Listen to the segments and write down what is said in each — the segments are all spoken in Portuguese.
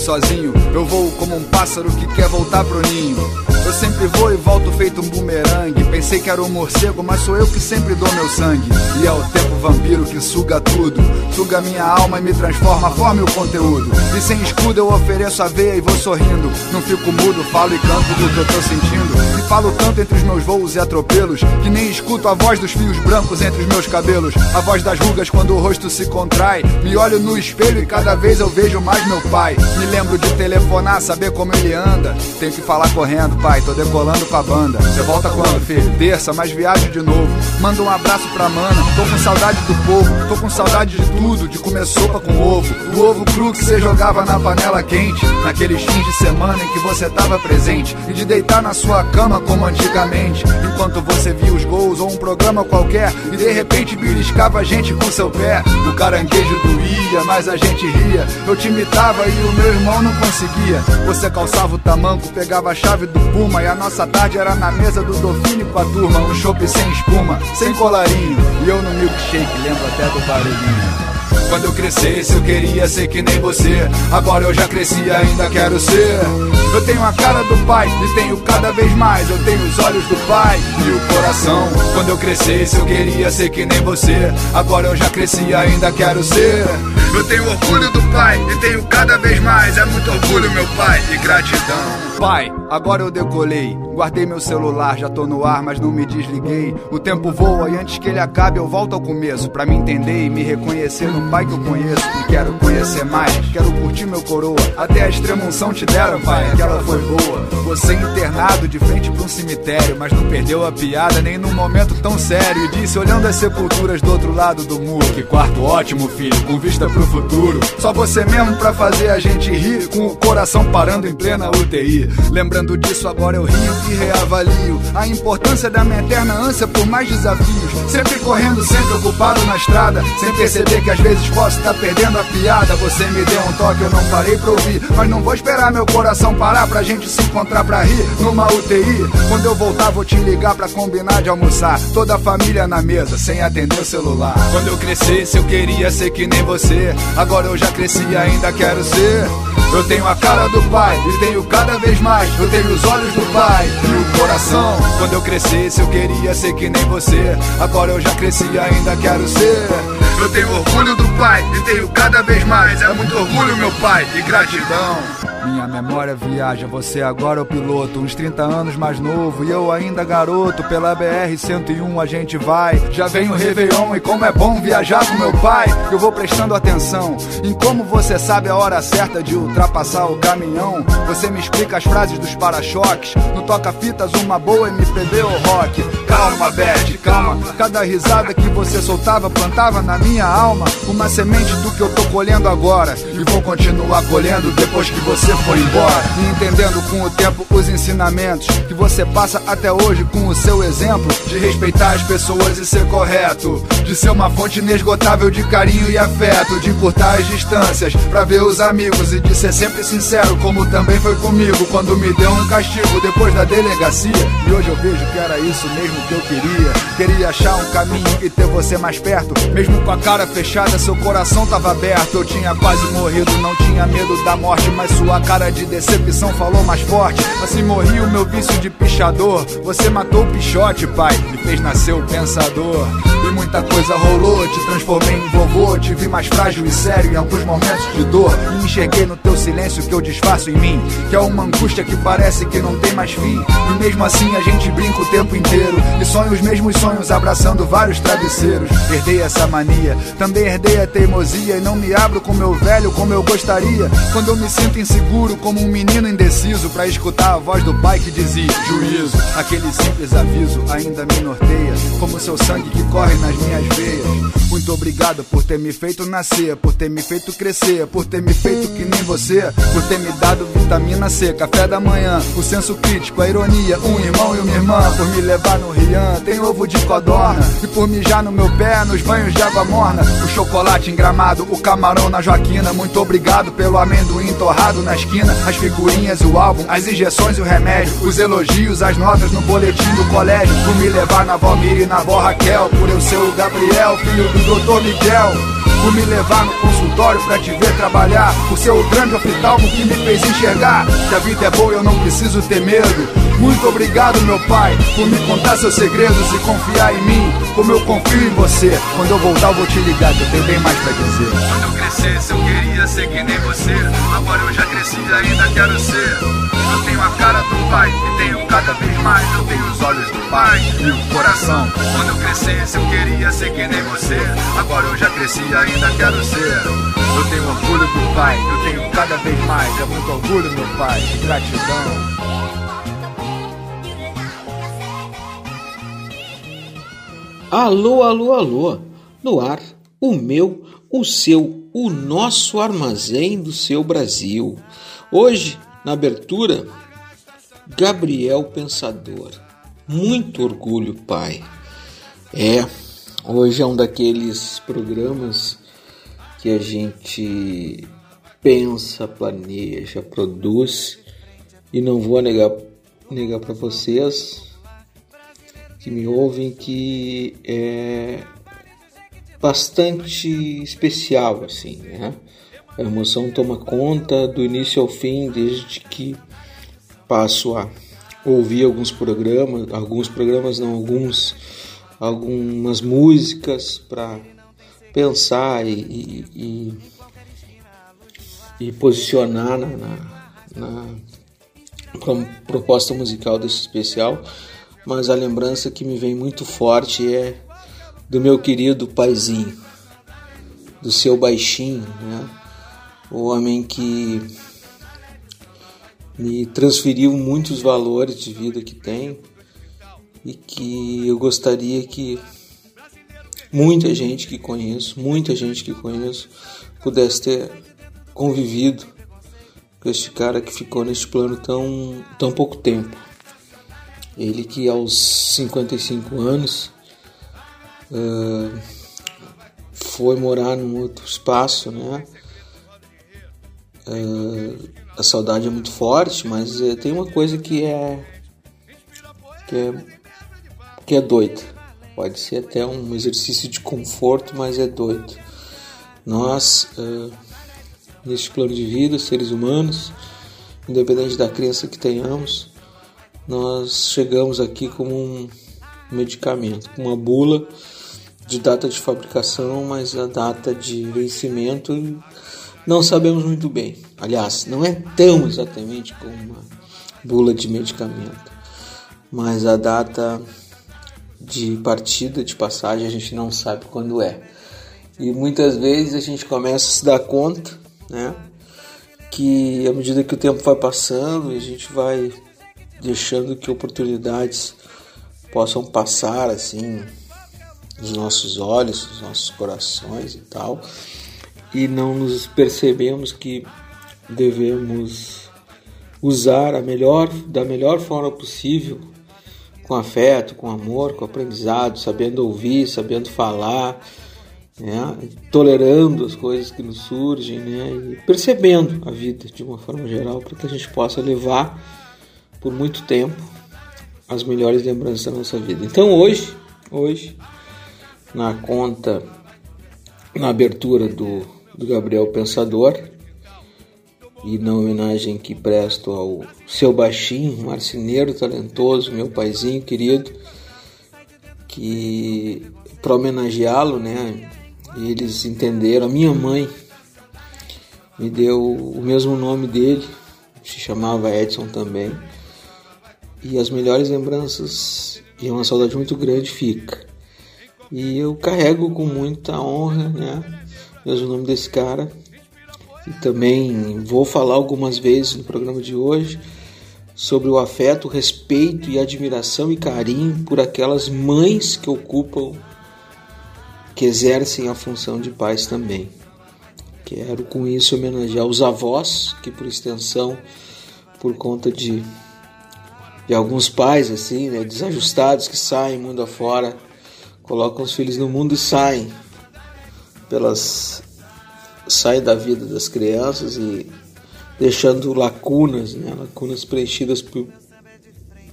Sozinho. Eu vou como um pássaro que quer voltar pro ninho. Eu sempre vou e volto feito um bumerangue. Pensei que era um morcego, mas sou eu que sempre dou meu sangue. E é o tempo vampiro que suga tudo. Suga minha alma e me transforma, forma o conteúdo. E sem escudo eu ofereço a veia e vou sorrindo. Não fico mudo, falo e canto do que eu tô sentindo. E falo tanto entre os meus voos e atropelos que nem escuto a voz dos fios brancos entre os meus cabelos. A voz das rugas quando o rosto se contrai. Me olho no espelho e cada vez eu vejo mais meu pai. Me lembro de telefonar, saber como ele anda. Tenho que falar correndo, pai, tô decolando com a banda. Você volta quando, filho? Terça, mas viajo de novo. Manda um abraço pra mana. Tô com saudade do povo, tô com saudade de tudo. De comer sopa com ovo. Do ovo cru que você jogava na panela quente. Naqueles fins de semana em que você tava presente. E de deitar na sua cama como antigamente. Enquanto você via os gols ou um programa qualquer. E de repente beliscava a gente com seu pé. O caranguejo doía, mas a gente ria. Eu te imitava e o meu irmão não conseguia. Você calçava o tamanco, pegava a chave do E a nossa tarde era na mesa do Dolphine com a turma. Um chopp sem espuma, sem colarinho. E eu no milkshake, lembro até do barulhinho. Quando eu crescesse, eu queria ser que nem você. Agora eu já cresci e ainda quero ser. Eu tenho a cara do pai e tenho cada vez mais. Eu tenho os olhos do pai e o coração. Quando eu crescesse, eu queria ser que nem você. Agora eu já cresci e ainda quero ser. Eu tenho orgulho do pai e tenho cada vez mais. É muito orgulho, meu pai, e gratidão. Pai, agora eu decolei. Guardei meu celular, já tô no ar, mas não me desliguei. O tempo voa e antes que ele acabe, eu volto ao começo. Pra me entender e me reconhecer no pai que eu conheço. E quero conhecer mais, quero curtir meu coroa. Até a extrema unção te deram, pai, aquela foi boa. Você internado de frente pra um cemitério, mas não perdeu a piada nem num momento tão sério. E disse, olhando as sepulturas do outro lado do muro: Que quarto ótimo, filho, com vista pro futuro. Só você mesmo pra fazer a gente rir, com o coração parando em plena UTI. Lembrando disso, agora eu rio e reavalio a importância da minha eterna ânsia por mais desafios. Sempre correndo, sempre ocupado na estrada, sem perceber que às vezes posso estar perdendo a piada. Você me deu um toque, eu não parei pra ouvir, mas não vou esperar meu coração parar pra gente se encontrar pra rir numa UTI. Quando eu voltar, vou te ligar pra combinar de almoçar. Toda a família na mesa, sem atender o celular. Quando eu crescesse, eu queria ser que nem você. Agora eu já cresci e ainda quero ser. Eu tenho a cara do pai e tenho cada vez mais. Eu tenho os olhos do pai e o coração. Quando eu crescesse, eu queria ser que nem você. Agora eu já cresci e ainda quero ser. Eu tenho orgulho do pai e tenho cada vez mais. É muito orgulho, meu pai, e gratidão. Memória viaja, você agora é o piloto, uns 30 anos mais novo e eu ainda garoto. Pela BR-101 a gente vai. Já vem o Réveillon e como é bom viajar com meu pai. Eu vou prestando atenção em como você sabe a hora certa de ultrapassar o caminhão. Você me explica as frases dos para-choques. No toca-fitas, uma boa MPB ou rock. Calma, bad, calma. Cada risada que você soltava plantava na minha alma uma semente do que eu tô colhendo agora. E vou continuar colhendo depois que você for embora. E entendendo com o tempo os ensinamentos que você passa até hoje com o seu exemplo de respeitar as pessoas e ser correto. De ser uma fonte inesgotável de carinho e afeto. De encurtar as distâncias pra ver os amigos e de ser sempre sincero, como também foi comigo quando me deu um castigo depois da delegacia. E hoje eu vejo que era isso mesmo que eu queria. Queria achar um caminho e ter você mais perto. Mesmo com a cara fechada, seu coração tava aberto. Eu tinha quase morrido, não tinha medo da morte, mas sua cara de decepção falou mais forte. Assim morri o meu vício de pichador. Você matou o pichote, pai, me fez nascer o pensador. E muita coisa rolou, te transformei em vovô. Te vi mais frágil e sério em alguns momentos de dor. E enxerguei no teu silêncio que eu disfarço em mim. Que é uma angústia que parece que não tem mais fim. E mesmo assim a gente brinca o tempo inteiro. E sonho os mesmos sonhos abraçando vários travesseiros. Herdei essa mania, também herdei a teimosia. E não me abro com meu velho como eu gostaria. Quando eu me sinto inseguro, como um menino indeciso. Pra escutar a voz do pai que dizia: Juízo, aquele simples aviso ainda me norteia. Como seu sangue que corre nas minhas veias. Muito obrigado por ter me feito nascer, por ter me feito crescer, por ter me feito que nem você, por ter me dado vitamina C, café da manhã, o senso crítico, a ironia, um irmão e uma irmã, por me levar no Tem ovo de codorna, e por mijar no meu pé nos banhos de água morna, o chocolate engramado, o camarão na Joaquina, muito obrigado pelo amendoim torrado na esquina, as figurinhas, o álbum, as injeções e o remédio, os elogios, as notas no boletim do colégio, por me levar na Valmir e na avó Raquel, por eu ser o Gabriel, filho do Dr. Miguel. Por me levar no consultório pra te ver trabalhar. Por ser o grande oftalmo que me fez enxergar. Que a vida é boa e eu não preciso ter medo Muito obrigado meu pai Por me contar seus segredos e confiar em mim Como eu confio em você. Quando eu voltar eu vou te ligar que eu tenho bem mais pra dizer. Quando eu crescesse eu queria ser que nem você Agora eu já cresci e ainda quero ser. Eu tenho a cara do pai e tenho cada vez mais Eu tenho os olhos do pai e o coração. Quando eu crescesse eu queria ser que nem você Agora eu já cresci e ainda quero ser. Eu tenho orgulho do pai, eu tenho cada vez mais É muito orgulho meu pai, gratidão Alô, alô, alô. No ar, o meu, o seu, o nosso armazém do seu Brasil. Hoje, na abertura, Gabriel Pensador. Muito orgulho, pai. É, hoje é um daqueles programas que a gente pensa, planeja, produz e não vou negar negar para vocês que me ouvem que é bastante especial assim, né? A emoção toma conta do início ao fim desde que passo a ouvir alguns programas, alguns programas não, alguns algumas músicas para pensar e, e, e, e posicionar na, na, na proposta musical desse especial mas a lembrança que me vem muito forte é do meu querido paizinho, do seu baixinho, né? o homem que me transferiu muitos valores de vida que tem e que eu gostaria que muita gente que conheço, muita gente que conheço, pudesse ter convivido com este cara que ficou neste plano tão, tão pouco tempo. Ele que aos 55 anos uh, foi morar num outro espaço, né? Uh, a saudade é muito forte, mas uh, tem uma coisa que é que é que é doida. Pode ser até um exercício de conforto, mas é doido. Nós, neste plano de vida, seres humanos, independente da crença que tenhamos, nós chegamos aqui como um medicamento, uma bula de data de fabricação, mas a data de vencimento não sabemos muito bem. Aliás, não é tão exatamente como uma bula de medicamento, mas a data de partida, de passagem, a gente não sabe quando é. E muitas vezes a gente começa a se dar conta, né, que à medida que o tempo vai passando a gente vai deixando que oportunidades possam passar assim nos nossos olhos, nos nossos corações e tal, e não nos percebemos que devemos usar a melhor da melhor forma possível com afeto, com amor, com aprendizado, sabendo ouvir, sabendo falar, né? tolerando as coisas que nos surgem né? e percebendo a vida de uma forma geral para que a gente possa levar por muito tempo as melhores lembranças da nossa vida. Então hoje, hoje, na conta, na abertura do, do Gabriel Pensador, e na homenagem que presto ao seu baixinho, marceneiro talentoso, meu paizinho querido, que para homenageá-lo, né, eles entenderam, a minha mãe me deu o mesmo nome dele, se chamava Edson também, e as melhores lembranças e uma saudade muito grande fica. E eu carrego com muita honra, né, mesmo o nome desse cara, e também vou falar algumas vezes no programa de hoje sobre o afeto, respeito e admiração e carinho por aquelas mães que ocupam, que exercem a função de pais também. Quero com isso homenagear os avós, que por extensão, por conta de, de alguns pais assim, né, desajustados que saem mundo afora, colocam os filhos no mundo e saem pelas sai da vida das crianças e deixando lacunas, né? lacunas preenchidas por,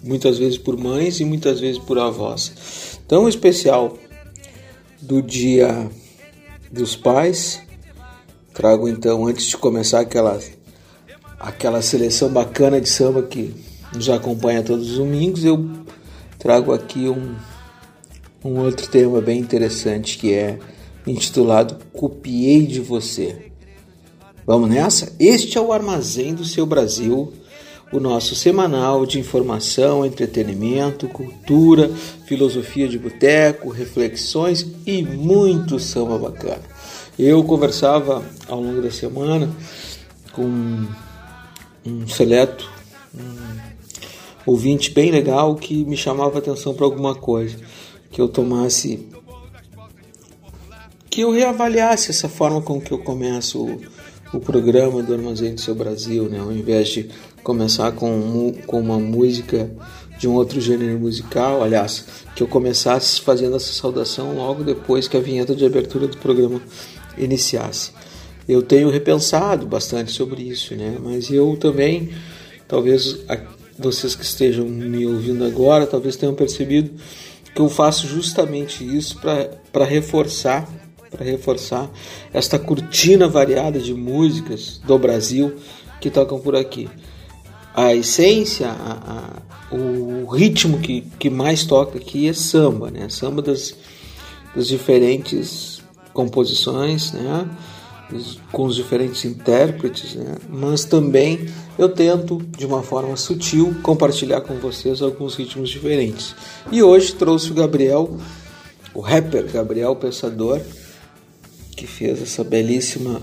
muitas vezes por mães e muitas vezes por avós. Então, especial do Dia dos Pais, trago então, antes de começar aquela, aquela seleção bacana de samba que nos acompanha todos os domingos, eu trago aqui um, um outro tema bem interessante que é intitulado Copiei de Você. Vamos nessa? Este é o Armazém do Seu Brasil, o nosso semanal de informação, entretenimento, cultura, filosofia de boteco, reflexões e muito samba bacana. Eu conversava ao longo da semana com um seleto, um ouvinte bem legal que me chamava atenção para alguma coisa, que eu tomasse que eu reavaliasse essa forma com que eu começo o, o programa do Armazém do Seu Brasil, né? ao invés de começar com, com uma música de um outro gênero musical, aliás, que eu começasse fazendo essa saudação logo depois que a vinheta de abertura do programa iniciasse. Eu tenho repensado bastante sobre isso, né? mas eu também, talvez vocês que estejam me ouvindo agora, talvez tenham percebido que eu faço justamente isso para reforçar para reforçar esta cortina variada de músicas do Brasil que tocam por aqui. A essência, a, a, o ritmo que, que mais toca aqui é samba, né? Samba das, das diferentes composições, né? Com os diferentes intérpretes, né? mas também eu tento, de uma forma sutil, compartilhar com vocês alguns ritmos diferentes. E hoje trouxe o Gabriel, o rapper Gabriel Pensador, que fez essa belíssima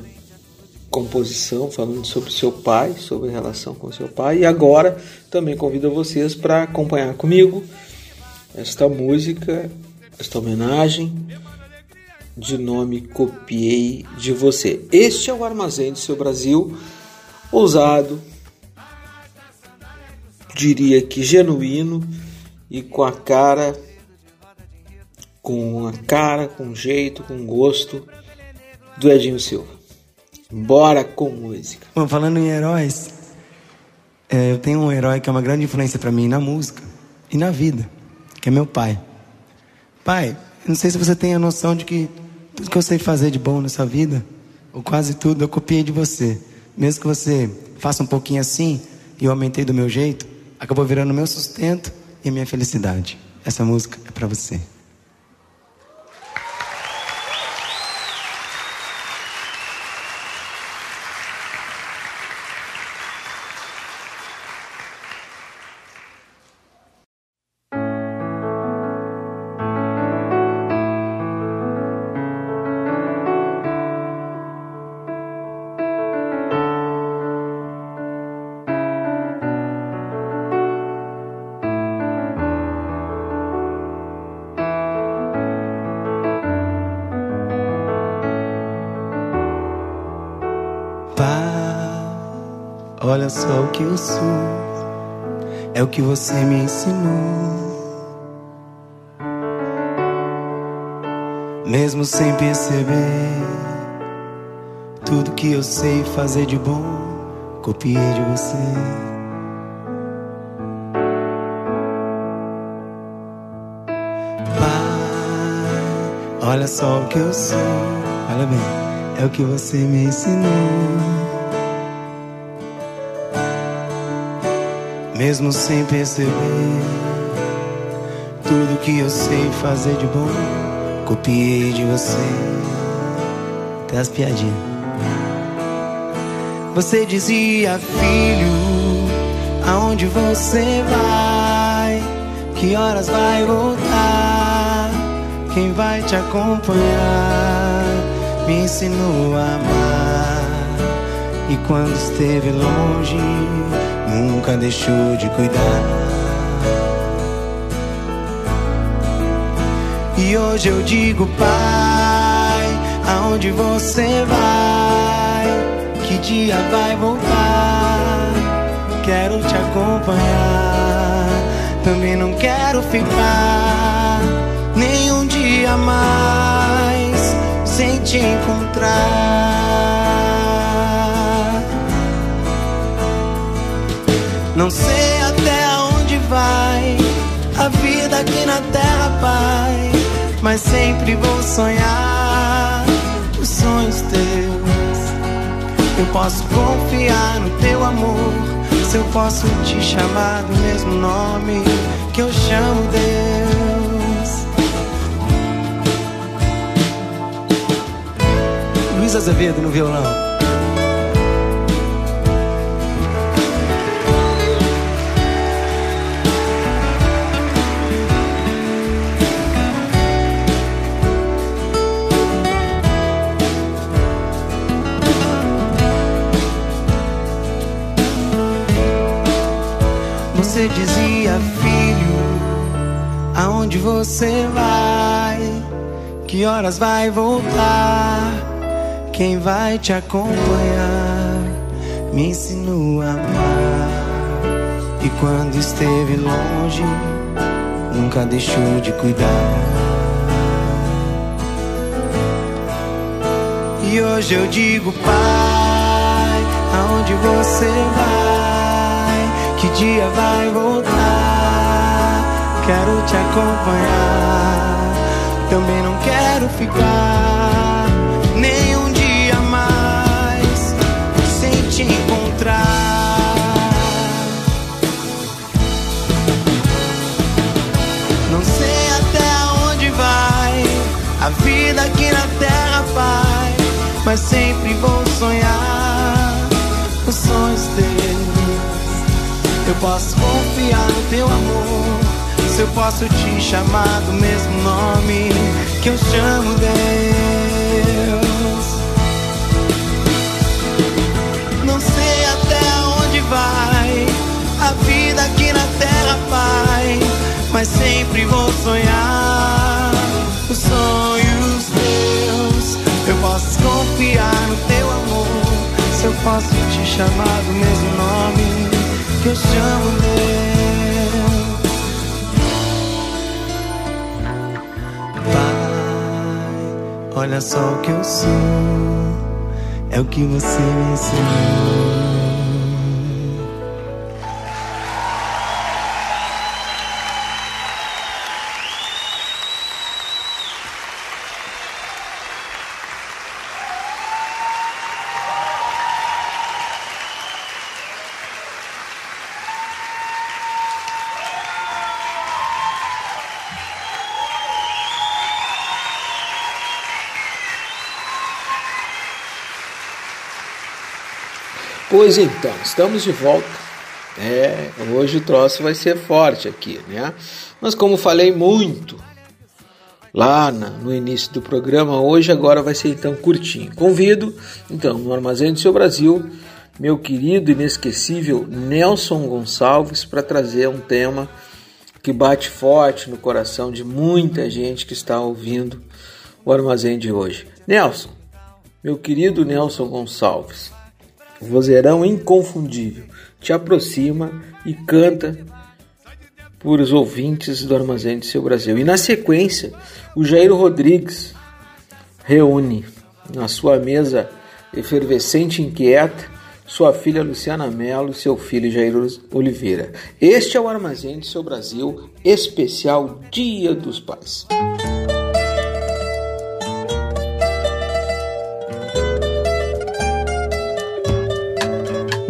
composição falando sobre seu pai, sobre a relação com seu pai. E agora também convido vocês para acompanhar comigo esta música, esta homenagem de nome Copiei de Você. Este é o Armazém do Seu Brasil, ousado, diria que genuíno e com a cara, com a cara, com jeito, com gosto do Edinho Silva. Bora com música. Bom, falando em heróis, é, eu tenho um herói que é uma grande influência para mim na música e na vida, que é meu pai. Pai, não sei se você tem a noção de que tudo que eu sei fazer de bom nessa vida, ou quase tudo, eu copiei de você. Mesmo que você faça um pouquinho assim, e eu aumentei do meu jeito, acabou virando meu sustento e minha felicidade. Essa música é para você. Que eu sou. É o que você me ensinou. Mesmo sem perceber, tudo que eu sei fazer de bom, copiei de você. Pai, olha só o que eu sou. Olha bem, é o que você me ensinou. Mesmo sem perceber, tudo que eu sei fazer de bom, copiei de você. Até as piadinhas. Você dizia, filho, aonde você vai? Que horas vai voltar? Quem vai te acompanhar? Me ensinou a amar. E quando esteve longe, nunca deixou de cuidar. E hoje eu digo, Pai, aonde você vai? Que dia vai voltar? Quero te acompanhar. Também não quero ficar nem um dia mais sem te encontrar. Não sei até onde vai a vida aqui na terra, Pai, mas sempre vou sonhar os sonhos teus. Eu posso confiar no teu amor, se eu posso te chamar do mesmo nome que eu chamo Deus. Luiz Azevedo no violão. Você dizia, filho, aonde você vai? Que horas vai voltar? Quem vai te acompanhar? Me ensinou a amar. E quando esteve longe, nunca deixou de cuidar. E hoje eu digo, Pai, aonde você vai? Que dia vai voltar? Quero te acompanhar. Também não quero ficar nem um dia mais sem te encontrar. Não sei até onde vai a vida aqui na terra, Pai, mas sempre vou sonhar Eu posso confiar no teu amor. Se eu posso te chamar do mesmo nome que eu chamo Deus. Não sei até onde vai a vida aqui na terra, Pai, mas sempre vou sonhar os sonhos teus. Eu posso confiar no teu amor. Se eu posso te chamar do mesmo nome que eu chamo Deus. Pai, olha só o que eu sou, é o que você me ensinou. Pois então, estamos de volta. É, hoje o troço vai ser forte aqui, né? Mas como falei muito lá na, no início do programa, hoje agora vai ser então curtinho. Convido, então, no Armazém do Seu Brasil, meu querido inesquecível Nelson Gonçalves para trazer um tema que bate forte no coração de muita gente que está ouvindo o Armazém de hoje. Nelson, meu querido Nelson Gonçalves, vozeirão inconfundível, te aproxima e canta por os ouvintes do Armazém de Seu Brasil. E na sequência, o Jair Rodrigues reúne na sua mesa efervescente e inquieta sua filha Luciana Mello e seu filho Jair Oliveira. Este é o Armazém de Seu Brasil, especial Dia dos Pais.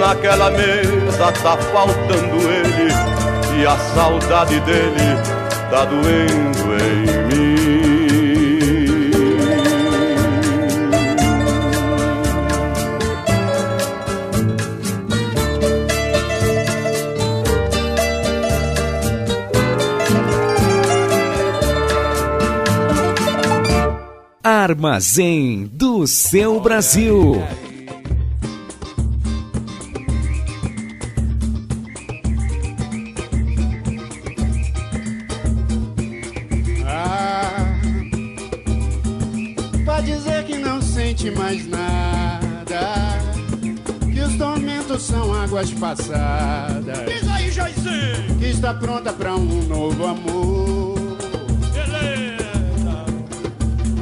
Naquela mesa tá faltando ele e a saudade dele tá doendo em mim. Armazém do seu Brasil. Águas passadas. Diz aí, Joyce! Que está pronta pra um novo amor. Beleza!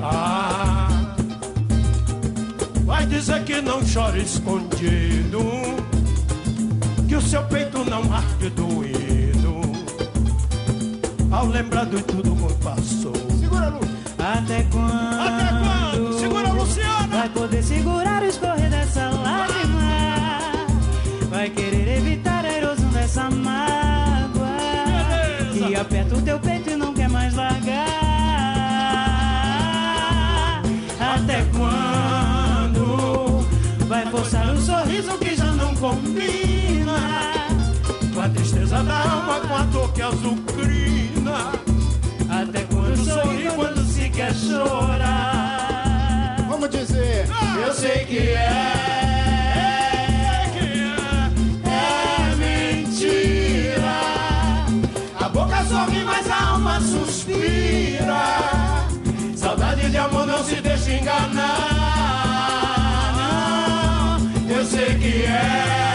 Ah, vai dizer que não chora escondido, que o seu peito não arde doído, ao lembrar de tudo que passou. Segura, Lu. Até quando? Aperta o teu peito e não quer mais largar. Até quando? Vai forçar um sorriso que já não combina? Com a tristeza da alma, com a dor que azucrina. Até quando sorrir quando se quer chorar? Vamos dizer, eu sei que é. De amor não se deixa enganar. Não, eu sei que é.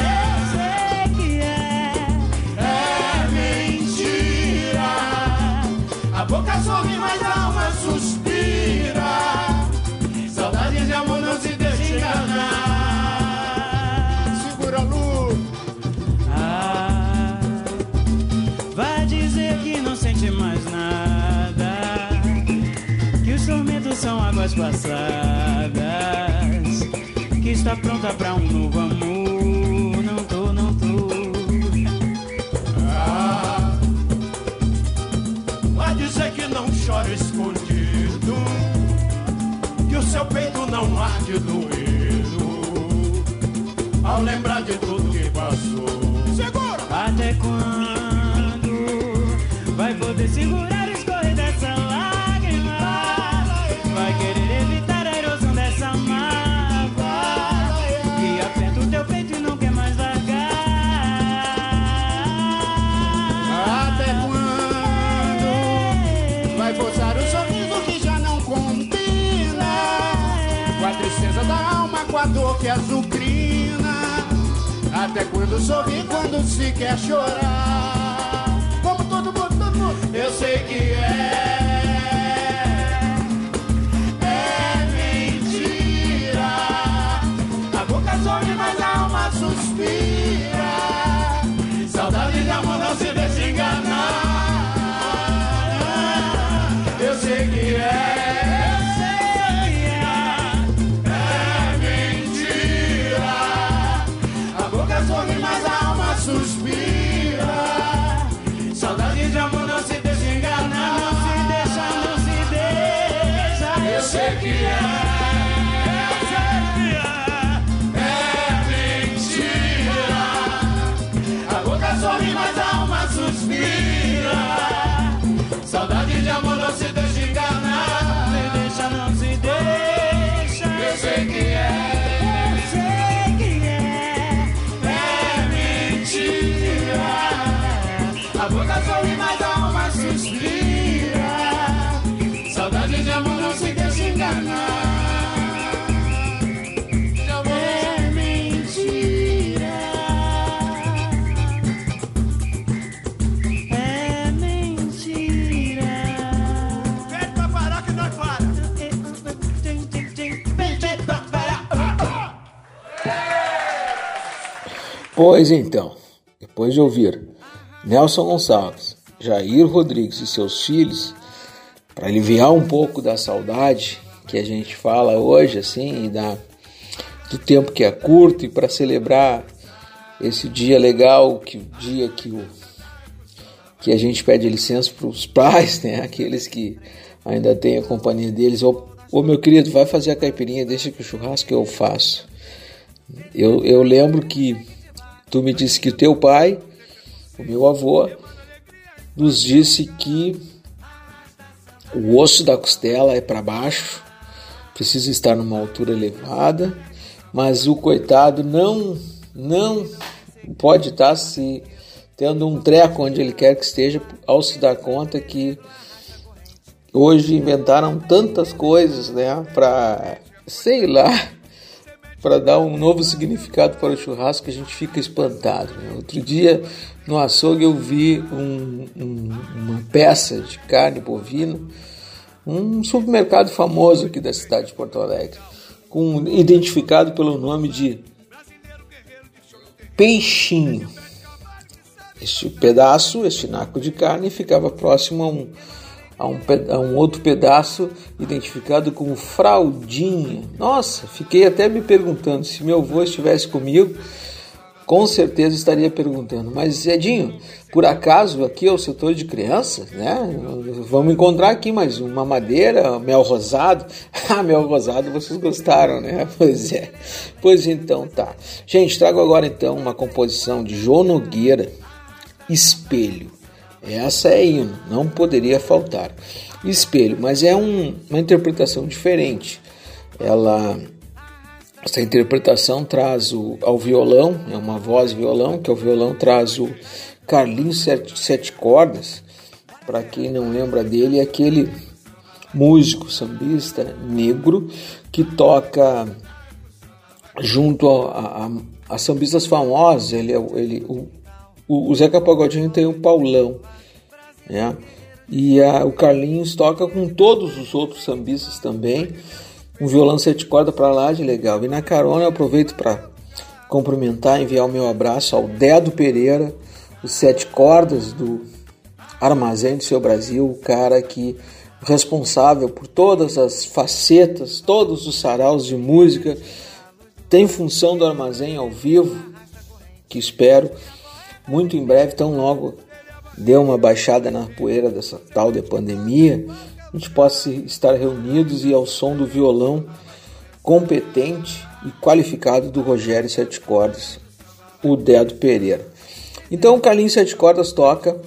São águas passadas que está pronta para um novo amor. Não tô, não tô. Ah, vai dizer que não chora escondido, que o seu peito não arde doído ao lembrar de tudo que passou. Segura! Até quando vai poder segurar que azucrina? Até quando sorrir quando se quer chorar? Vamos todo mundo, todo mundo. Eu sei que é. Pois então, depois de ouvir Nelson Gonçalves, Jair Rodrigues e seus filhos, para aliviar um pouco da saudade que a gente fala hoje, assim, e da, do tempo que é curto, e para celebrar esse dia legal, que o dia que, o, que a gente pede licença para os pais, né? aqueles que ainda têm a companhia deles. Ô, ô meu querido, vai fazer a caipirinha, deixa que o churrasco eu faço. Eu, eu lembro que tu me disse que o teu pai, o meu avô, nos disse que o osso da costela é para baixo, precisa estar numa altura elevada, mas o coitado não não pode estar se tendo um treco onde ele quer que esteja ao se dar conta que hoje inventaram tantas coisas, né, para sei lá, para dar um novo significado para o churrasco a gente fica espantado. Né? Outro dia no açougue eu vi um, um, uma peça de carne bovina, um supermercado famoso aqui da cidade de Porto Alegre, com, identificado pelo nome de peixinho. Este pedaço, este naco de carne, ficava próximo a um, a um, a um outro pedaço identificado como fraldinha. Nossa, fiquei até me perguntando se meu avô estivesse comigo, com certeza estaria perguntando. Mas Edinho, por acaso aqui é o setor de crianças, né? Vamos encontrar aqui mais uma madeira, mel rosado. Ah, mel rosado, vocês gostaram, né? Pois é. Pois então tá. Gente, trago agora então uma composição de João Nogueira, Espelho. Essa é hino, não poderia faltar. Espelho, mas é um, uma interpretação diferente. Ela essa interpretação traz o, ao violão, é uma voz violão, que o violão traz o Carlinhos Sete, Sete Cordas. Para quem não lembra dele, é aquele músico sambista negro que toca junto a, a, a sambistas famosos. Ele, é ele, o, o Zeca Pagodinho tem o Paulão, né? E a, o Carlinhos toca com todos os outros sambistas também um violão sete cordas para lá de legal. E na carona eu aproveito para cumprimentar, enviar o meu abraço ao Dedo Pereira, os sete cordas do Armazém do Seu Brasil, o cara que responsável por todas as facetas, todos os saraus de música, tem função do armazém ao vivo, que espero muito em breve, tão logo dê uma baixada na poeira dessa tal de pandemia, a gente possa estar reunidos e ao som do violão competente e qualificado do Rogério Sete Cordas, o Dedo Pereira. Então o Carlinhos Sete Cordas toca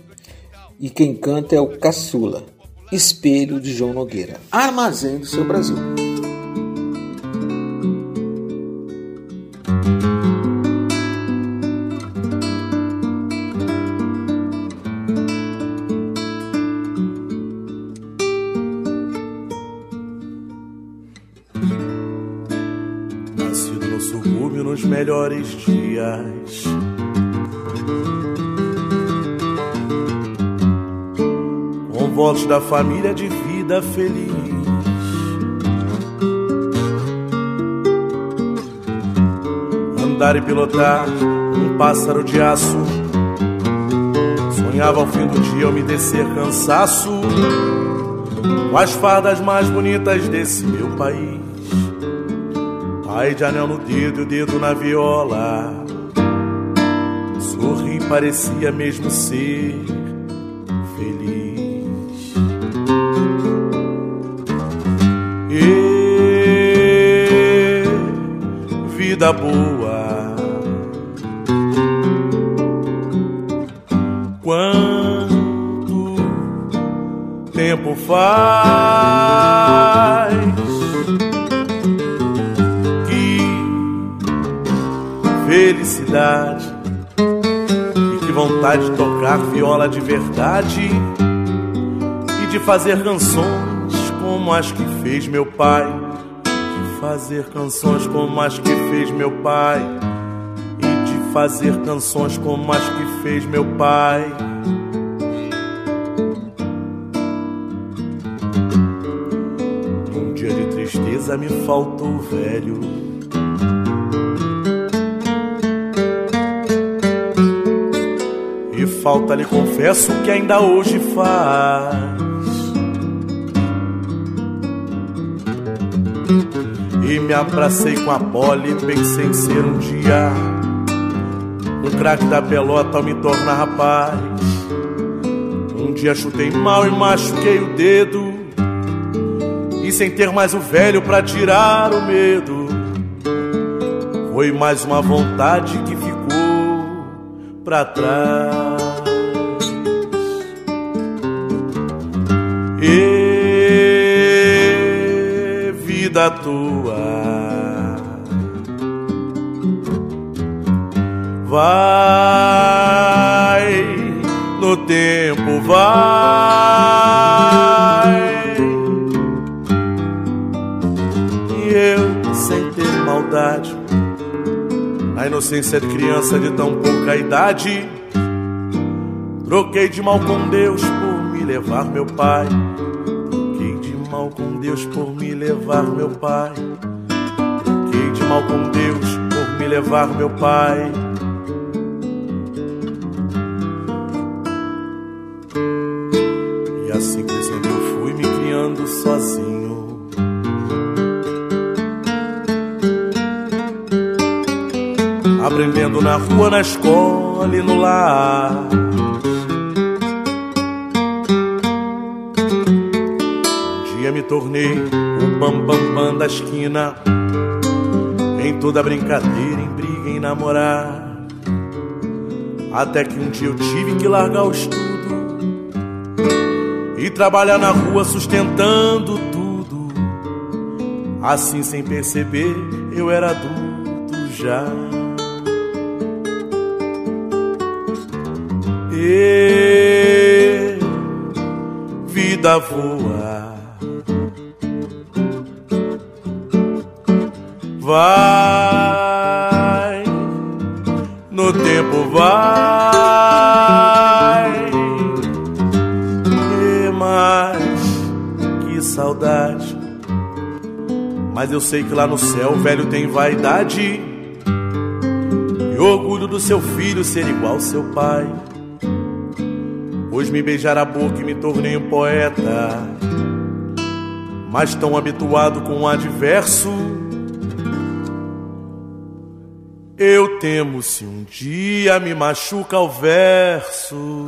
e quem canta é o Caçula, Espelho de João Nogueira, Armazém do seu Brasil. Da família de vida feliz. Andar e pilotar um pássaro de aço. Sonhava ao fim do dia eu me descer cansaço. Com as fardas mais bonitas desse meu país. Pai de anel no dedo e o dedo na viola. Sorri parecia mesmo ser feliz. Vida boa. Quanto tempo faz? felicidade. E que vontade de tocar viola de verdade e de fazer canções como as que fez meu pai. Fazer canções como as que fez meu pai. E de fazer canções como as que fez meu pai. Num dia de tristeza me faltou o velho. E falta lhe confesso que ainda hoje faz. Abracei com a bola e pensei em ser um dia um craque da pelota ao me tornar rapaz. Um dia chutei mal e machuquei o dedo. E sem ter mais o velho pra tirar o medo, foi mais uma vontade que ficou pra trás. E vida tua inocência de criança de tão pouca idade. Troquei de mal com Deus por me levar meu pai. Troquei de mal com Deus por me levar meu pai. Troquei de mal com Deus por me levar meu pai. E assim crescendo eu fui me criando sozinho. Na rua, na escola e no lar. Um dia me tornei o bambambam bam, bam da esquina. Em toda brincadeira, em briga, em namorar. Até que um dia eu tive que largar o estudo e trabalhar na rua sustentando tudo. Assim, sem perceber, eu era adulto já. Vida voa. Vai, no tempo vai. E mais que saudade. Mas eu sei que lá no céu o velho tem vaidade e orgulho do seu filho ser igual ao seu pai. Pois me beijar a boca e me tornei um poeta. mas tão habituado com o adverso. Eu temo se um dia me machuca o verso.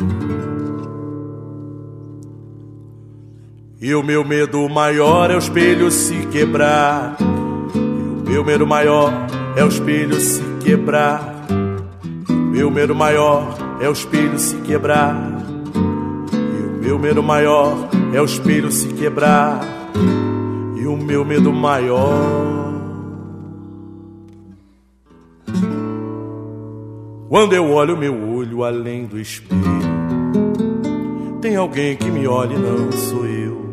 E o meu medo maior é o espelho se quebrar. E o meu medo maior é o espelho se quebrar. E o meu medo maior é o espelho se quebrar. Meu medo maior é o espelho se quebrar. E o meu medo maior. Quando eu olho meu olho além do espelho, tem alguém que me olha e não sou eu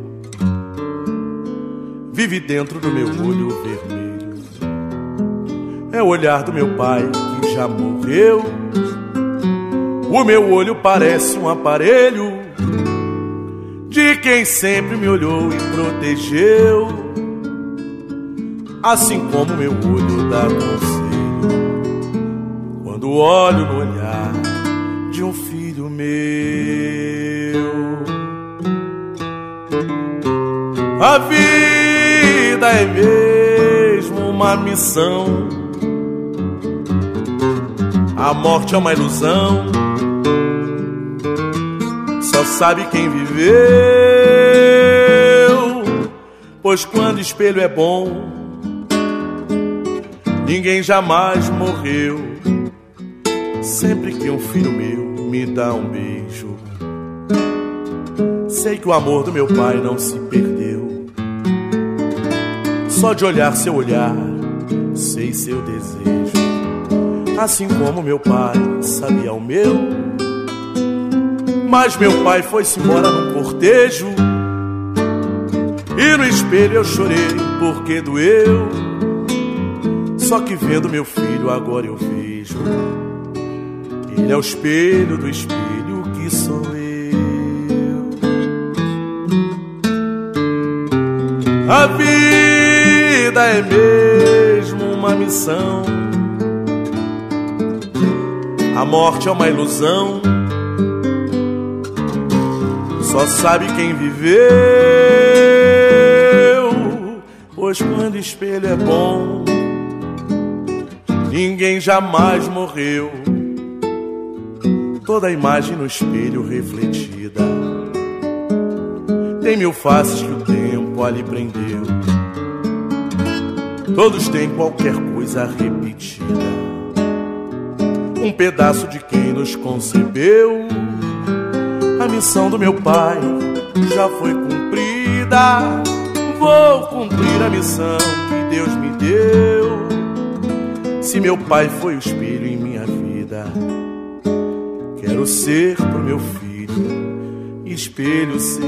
vive dentro do meu olho vermelho. É o olhar do meu pai que já morreu. O meu olho parece um aparelho de quem sempre me olhou e protegeu. Assim como meu olho dá conselho quando olho no olhar de um filho meu. A vida é mesmo uma missão. A morte é uma ilusão. Sabe quem viveu. Pois quando espelho é bom, ninguém jamais morreu. Sempre que um filho meu me dá um beijo, sei que o amor do meu pai não se perdeu. Só de olhar seu olhar, sei seu desejo. Assim como meu pai sabia o meu. Mas meu pai foi-se embora num cortejo. E no espelho eu chorei porque doeu. Só que vendo meu filho agora eu vejo. Ele é o espelho do espelho que sou eu. A vida é mesmo uma missão. A morte é uma ilusão. Só sabe quem viveu. Pois quando espelho é bom, ninguém jamais morreu. Toda imagem no espelho refletida tem mil faces que o tempo ali prendeu Todos têm qualquer coisa repetida. Um pedaço de quem nos concebeu. Missão do meu pai já foi cumprida. Vou cumprir a missão que Deus me deu. Se meu pai foi o espelho em minha vida, quero ser pro meu filho espelho seu.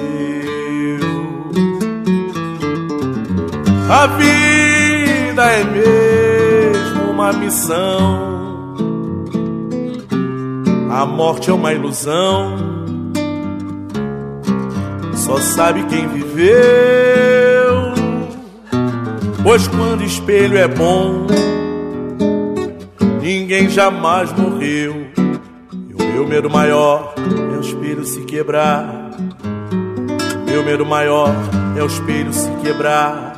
A vida vida é mesmo uma missão. A morte é uma ilusão. Só sabe quem viveu. Pois quando espelho é bom, ninguém jamais morreu. E o meu medo maior é o espelho se quebrar. O meu medo maior é o espelho se quebrar.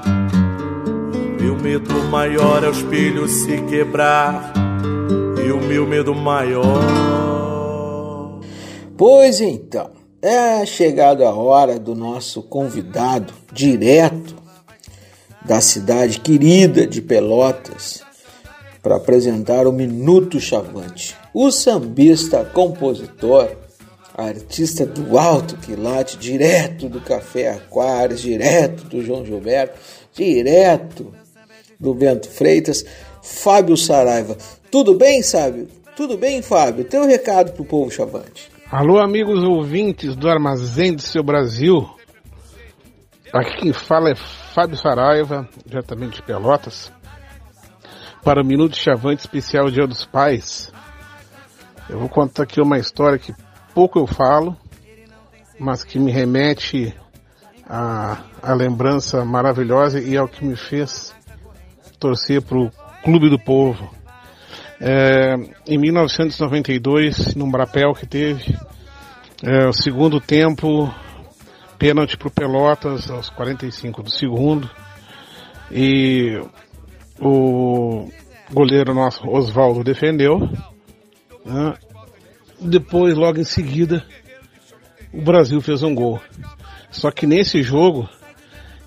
Meu medo maior é o espelho se quebrar. E o meu medo maior. Pois então, é chegado a hora do nosso convidado direto da cidade querida de Pelotas para apresentar o Minuto Chavante. O sambista, compositor, artista do alto quilate, direto do Café Aquários, direto do João Gilberto, direto do Bento Freitas, Fábio Saraiva. Tudo bem, Sábio? Tudo bem, Fábio? Tem um recado pro povo chavante. Alô, amigos ouvintes do Armazém do Seu Brasil. Aqui quem fala é Fábio Saraiva, diretamente de Pelotas, para o Minuto Chavante Especial Dia dos Pais. Eu vou contar aqui uma história que pouco eu falo, mas que me remete à, à lembrança maravilhosa e ao que me fez torcer para o Clube do Povo. É, em 1992, num brapel que teve, é, o segundo tempo pênalti pro Pelotas aos 45 do segundo. E o goleiro nosso, Oswaldo, defendeu. Né? Depois, logo em seguida, o Brasil fez um gol. Só que nesse jogo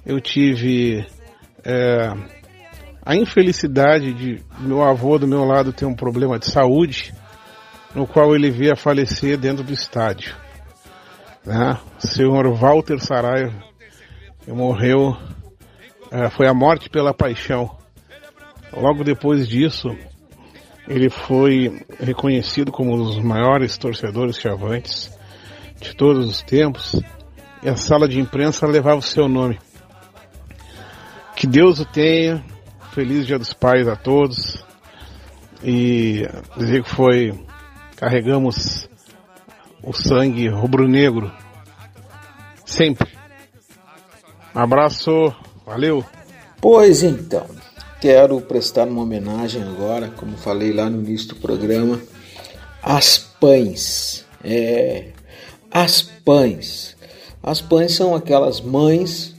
eu tive é, a infelicidade de meu avô do meu lado ter um problema de saúde, no qual ele veio a falecer dentro do estádio. Né? O senhor Walter Saraiva morreu, é, foi a morte pela paixão. Logo depois disso, ele foi reconhecido como um dos maiores torcedores chavantes de todos os tempos e a sala de imprensa levava o seu nome. Que Deus o tenha, feliz Dia dos Pais a todos e dizer que foi, carregamos o sangue rubro-negro sempre. Um abraço, valeu! Pois então, quero prestar uma homenagem agora, como falei lá no início do programa, às pães. É, as pães. As pães são aquelas mães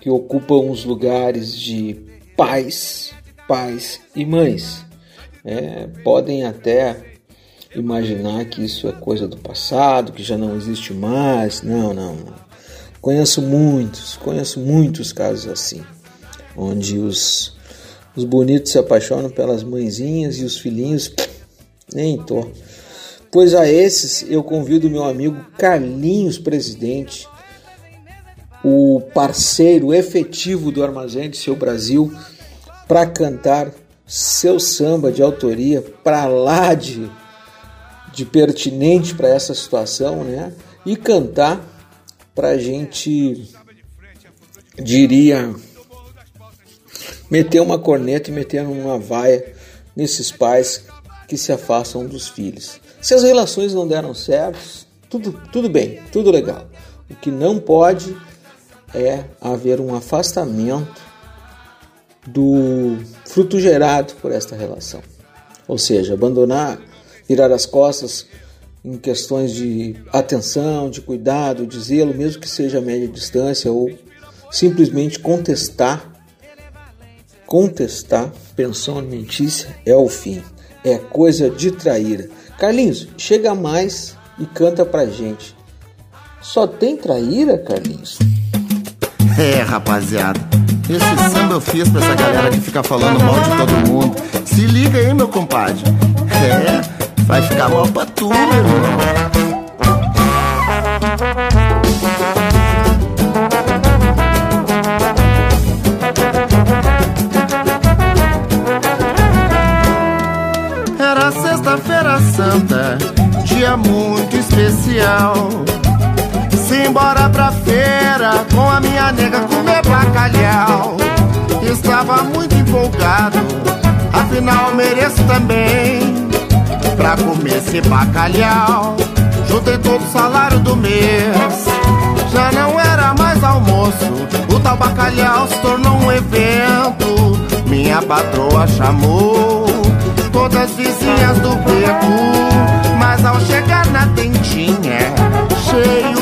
que ocupam os lugares de pais, pais e mães. É, podem até imaginar que isso é coisa do passado, que já não existe mais. Não, não. Conheço muitos, conheço muitos casos assim, onde os os bonitos se apaixonam pelas mãezinhas e os filhinhos nem tô. Pois a esses eu convido meu amigo Carlinhos Presidente, o parceiro efetivo do Armazém de Seu Brasil, para cantar seu samba de autoria para lá de, de pertinente para essa situação, né? E cantar para a gente, diria, meter uma corneta e meter uma vaia nesses pais que se afastam dos filhos. Se as relações não deram certo, tudo, tudo bem, tudo legal. O que não pode é haver um afastamento do fruto gerado por esta relação. Ou seja, abandonar, virar as costas em questões de atenção, de cuidado, de zelo, mesmo que seja a média distância, ou simplesmente contestar contestar pensão alimentícia é o fim, é coisa de traíra. Carlinhos, chega mais e canta pra gente. Só tem traíra, Carlinhos? É, rapaziada. Esse samba eu fiz pra essa galera que fica falando mal de todo mundo. Se liga aí, meu compadre. É, vai ficar mal pra tu, meu irmão. Santa, dia muito especial. Simbora pra feira com a minha nega comer bacalhau. Estava muito empolgado, afinal mereço também. Pra comer esse bacalhau, juntei todo o salário do mês. Já não era mais almoço, o tal bacalhau se tornou um evento. Minha patroa chamou todas as vizinhas do beco. Mas ao chegar na tentinha, cheio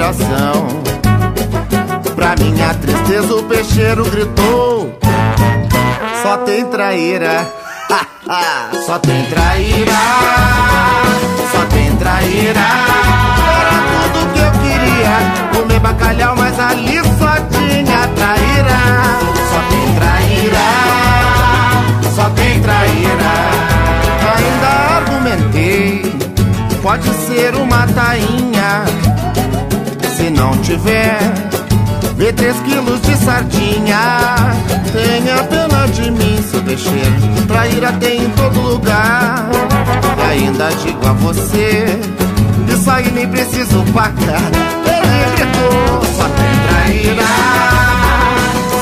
inspiração, pra minha tristeza o peixeiro gritou: Só tem traíra, só tem traíra, só tem traíra. Era tudo que eu queria, comer bacalhau, mas ali só tinha traíra, só tem traíra. Só tem traíra. Ainda argumentei, pode ser uma tainha. Se não tiver, vê três quilos de sardinha. Tenha pena de mim, seu peixeiro. Traíra tem em todo lugar. E ainda digo a você, isso aí nem preciso pagar. Ele gritou, só tem traíra,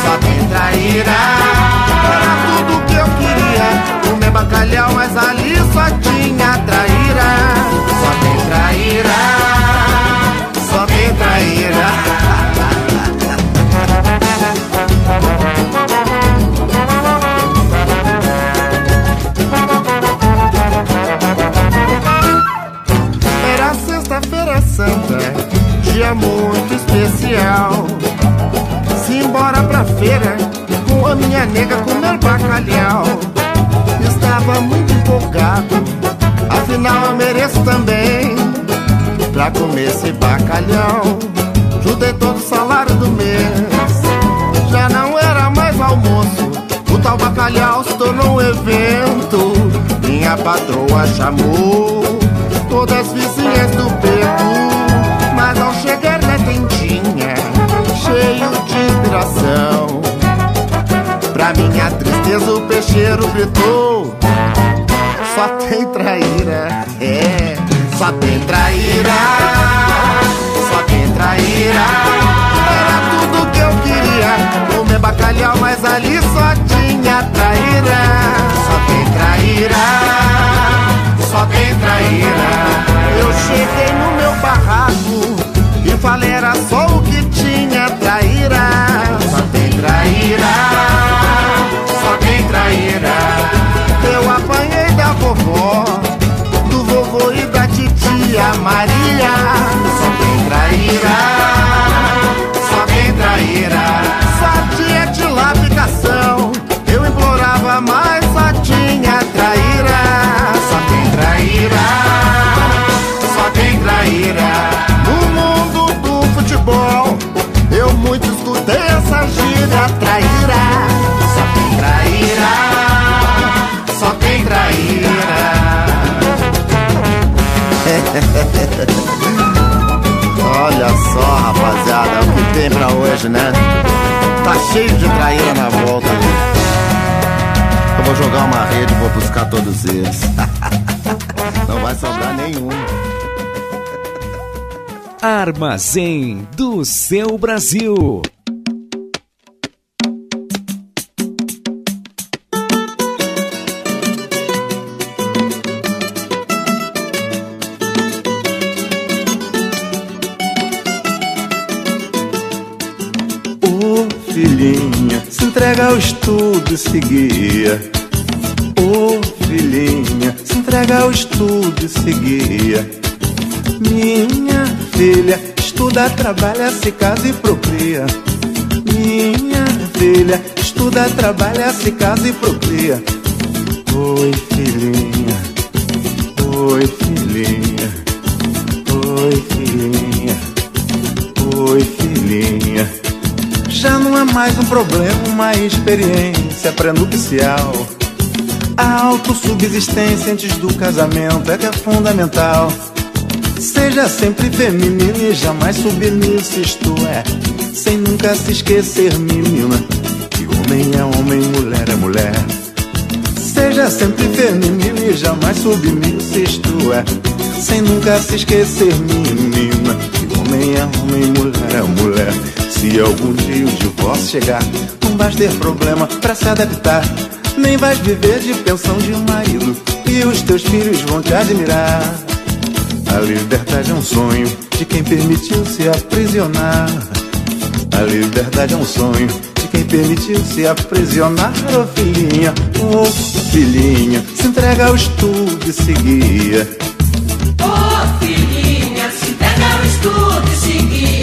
só tem traíra comer bacalhau, mas ali só tinha traíra. dia muito especial. Simbora pra feira com a minha nega comer bacalhau. Estava muito empolgado, afinal eu mereço também. Pra comer esse bacalhau, juntei todo o salário do mês. Já não era mais almoço, o tal bacalhau se tornou um evento. Minha patroa chamou tristeza o peixeiro gritou. Só tem traíra, é Só tem traíra Só tem traíra. Era tudo que eu queria Comer bacalhau, mas ali só tinha traíra. Só tem traíra Só tem traíra. Eu cheguei no meu barraco E falei só, rapaziada, o que tem pra hoje, né? Tá cheio de traíra na volta. Eu vou jogar uma rede vou buscar todos eles. Não vai sobrar nenhum. Armazém do seu Brasil. Ao estudo seguia. Ô filhinha, se entrega ao estudo seguia. Minha filha, estuda, trabalha, se casa e procria. Minha filha, estuda, trabalha, se casa e procria. Oi, filhinha, É mais um problema, uma experiência pré-nupcial. A autossubsistência antes do casamento é que é fundamental. Seja sempre feminina e jamais submissa, isto é, sem nunca se esquecer, menina, que homem é homem, mulher é mulher. Seja sempre feminina e jamais submissa, isto é, sem nunca se esquecer, menina, que homem é homem, mulher é mulher. Se algum dia o divórcio chegar, não vais ter problema pra se adaptar. Nem vais viver de pensão de marido e os teus filhos vão te admirar. A liberdade é um sonho de quem permitiu se aprisionar. A liberdade é um sonho de quem permitiu se aprisionar. Ô filhinha, ô filhinha, se entrega ao estudo e seguia. Ô filhinha, se entrega ao estudo e seguia.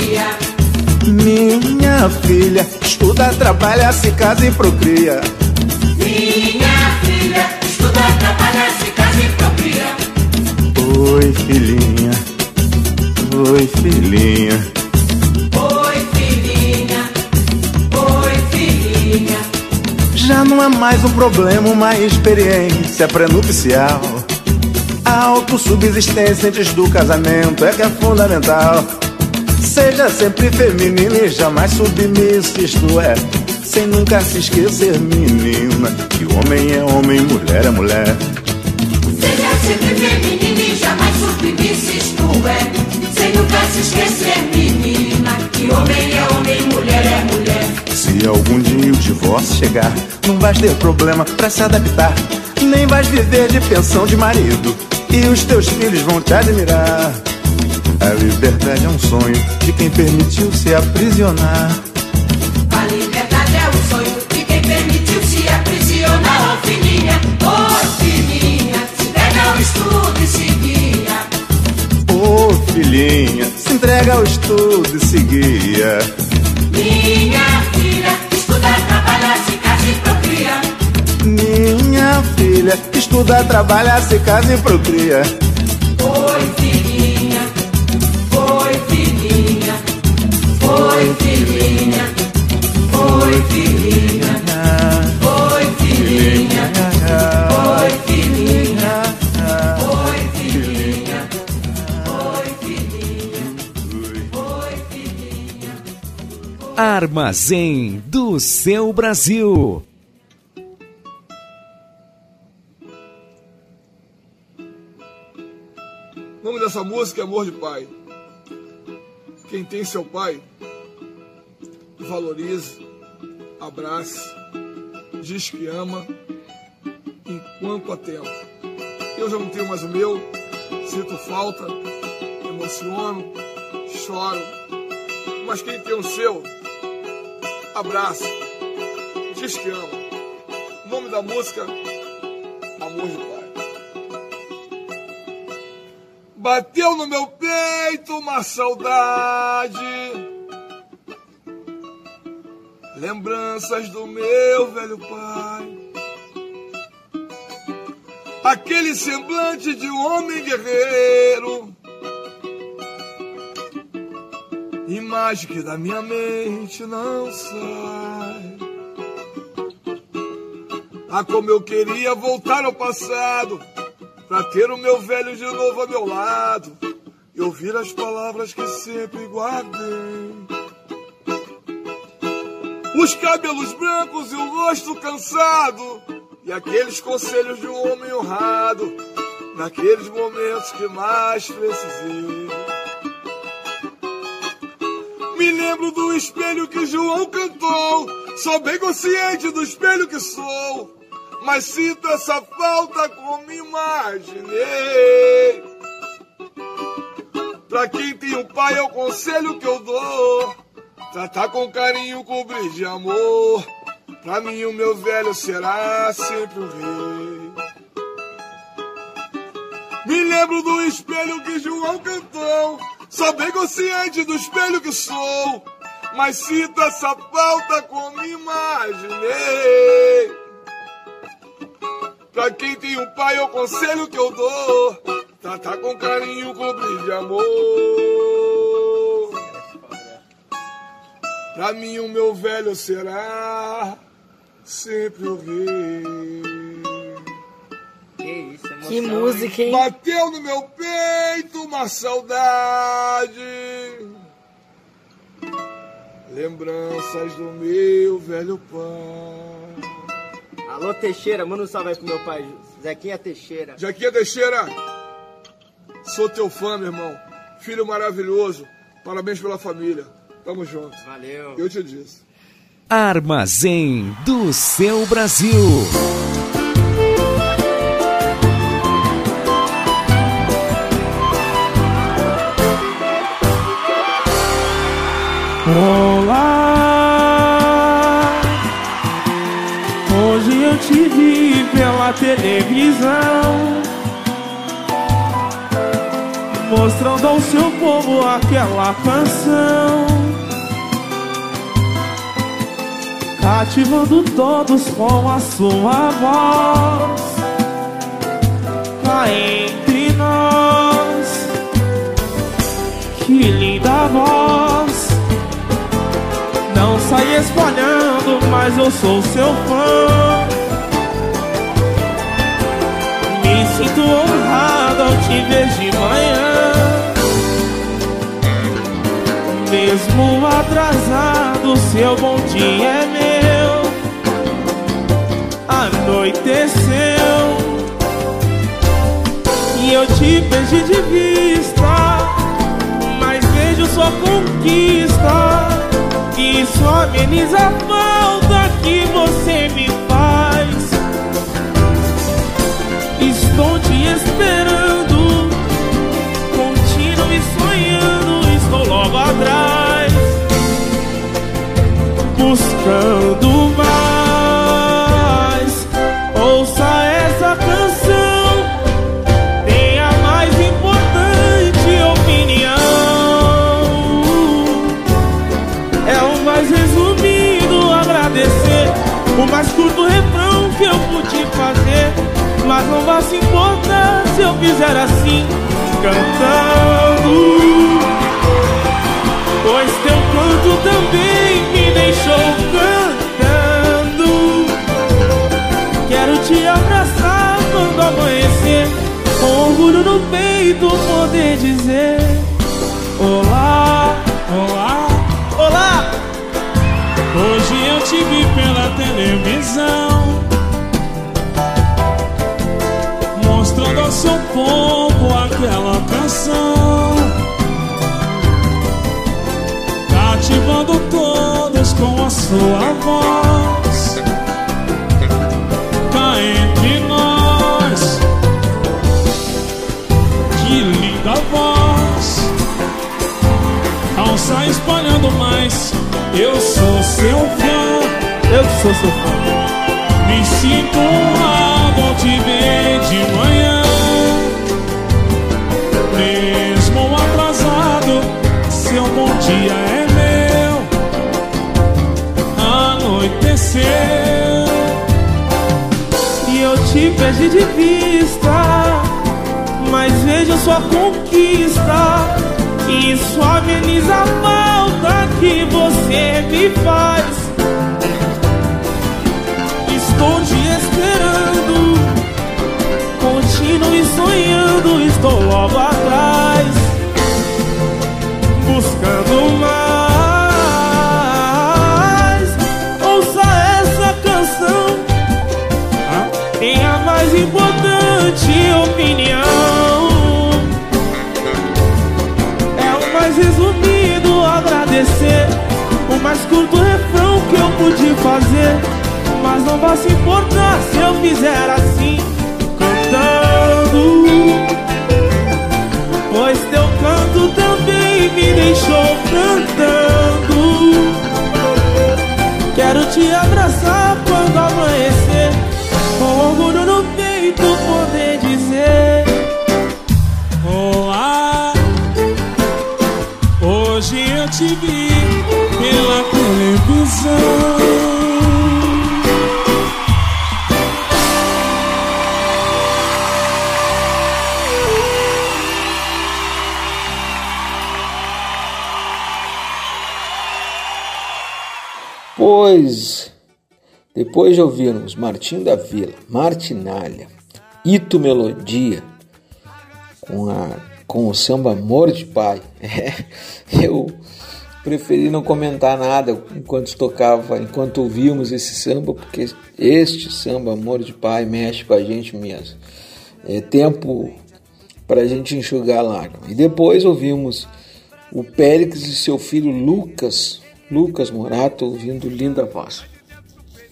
Minha filha, estuda, trabalha, se casa e procria. Minha filha, estuda, trabalha, se casa e procria. Oi, filhinha, oi, filhinha. Oi, filhinha, oi, filhinha. Já não é mais um problema, uma experiência pré-nupcial. A autossubsistência antes do casamento é que é fundamental. Seja sempre feminina e jamais submissa, isto é, sem nunca se esquecer, menina, que homem é homem, mulher é mulher. Seja sempre feminina e jamais submissa, isto é, sem nunca se esquecer, menina, que homem é homem, mulher é mulher. Se algum dia o divórcio chegar, não vais ter problema pra se adaptar. Nem vais viver de pensão de marido. E os teus filhos vão te admirar. A liberdade é um sonho de quem permitiu se aprisionar. A liberdade é o sonho de quem permitiu se aprisionar. Ô filhinha, ô filhinha, se entrega ao estudo e seguia. Ô filhinha, se entrega ao estudo e seguia. Minha filha, estuda, trabalha, se casa e procria. Minha filha, estuda, trabalha, se casa e procria. Filhinha, oi, filhinha, oi, filhinha, oi, filhinha, oi, filhinha, oi, filhinha, oi, filhinha. Armazém do seu Brasil. O nome dessa música é Amor de Pai. Quem tem seu pai, valorize, abrace, diz que ama enquanto há tempo. Eu já não tenho mais o meu, sinto falta, emociono, choro. Mas quem tem o seu, abraça, diz que ama. O nome da música, Amor de Pai. Bateu no meu peito uma saudade. Lembranças do meu velho pai. Aquele semblante de um homem guerreiro. Imagem que da minha mente não sai. Ah, como eu queria voltar ao passado Pra ter o meu velho de novo ao meu lado E ouvir as palavras que sempre guardei Os cabelos brancos e o rosto cansado. E aqueles conselhos de um homem honrado. Naqueles momentos que mais precisei. Me lembro do espelho que João cantou. Sou bem consciente do espelho que sou. Mas sinto essa falta como imaginei. Pra quem tem um pai é o conselho que eu dou. Tratar com carinho, cobrir de amor. Pra mim o meu velho será sempre o rei. Me lembro do espelho que João cantou. Sou bem consciente do espelho que sou. Mas sinto essa falta como imaginei. Pra quem tem um pai, é o conselho que eu dou. Tratar com carinho, cobrir de amor. Pra mim, o meu velho será sempre o rei. Que isso, emoção, Que música, hein? Bateu no meu peito uma saudade. Lembranças do meu velho pai. Alô, Teixeira, manda um salve aí pro meu pai, Zequinha Teixeira. Jaquinha Teixeira, sou teu fã, meu irmão. Filho maravilhoso. Parabéns pela família. Tamo junto. Valeu. Eu te disse. Armazém do seu Brasil. Olá, hoje eu te vi pela televisão, mostrando ao seu povo aquela canção, cativando todos com a sua voz. Cá entre nós, que linda voz. Não sai espalhando, mas eu sou seu fã. Me sinto honrado ao te ver de manhã. Mesmo atrasado, seu bom dia é. Anoiteceu e eu te perdi de vista, mas vejo sua conquista. Isso ameniza a falta que você me faz. Estou te esperando, continue sonhando. Estou logo atrás, buscando não vai se importar se eu fizer assim, cantando. Pois teu canto também me deixou cantando. Quero te abraçar quando amanhecer, com orgulho no peito poder dizer: Olá, olá, olá. Hoje eu te vi pela televisão povo aquela canção Cativando todos com a sua voz Cá entre nós Que linda voz Ao sair espalhando mais eu sou seu fã, eu sou seu fã. Me sinto honrado ao te ver de manhã. Te perdi de vista, mas vejo sua conquista. Isso ameniza a falta que você me faz. Estou te esperando, continue sonhando, estou logo atrás, buscando mais. Importante opinião. mais resumido agradecer. O mais curto refrão que eu pude fazer. Mas não vai se importar se eu fizer assim. Cantando. Pois teu canto também me deixou cantando. Quero te abraçar quando amanhecer Pois, depois de ouvirmos Martim da Vila, Martinalha, Ito Melodia, com a com o samba Amor de Pai. É, eu preferi não comentar nada enquanto tocava, enquanto ouvíamos esse samba, porque este samba Amor de Pai mexe com a gente mesmo. É tempo para a gente enxugar a lágrima. E depois ouvimos o Périx e seu filho Lucas, Lucas Morato, ouvindo linda voz.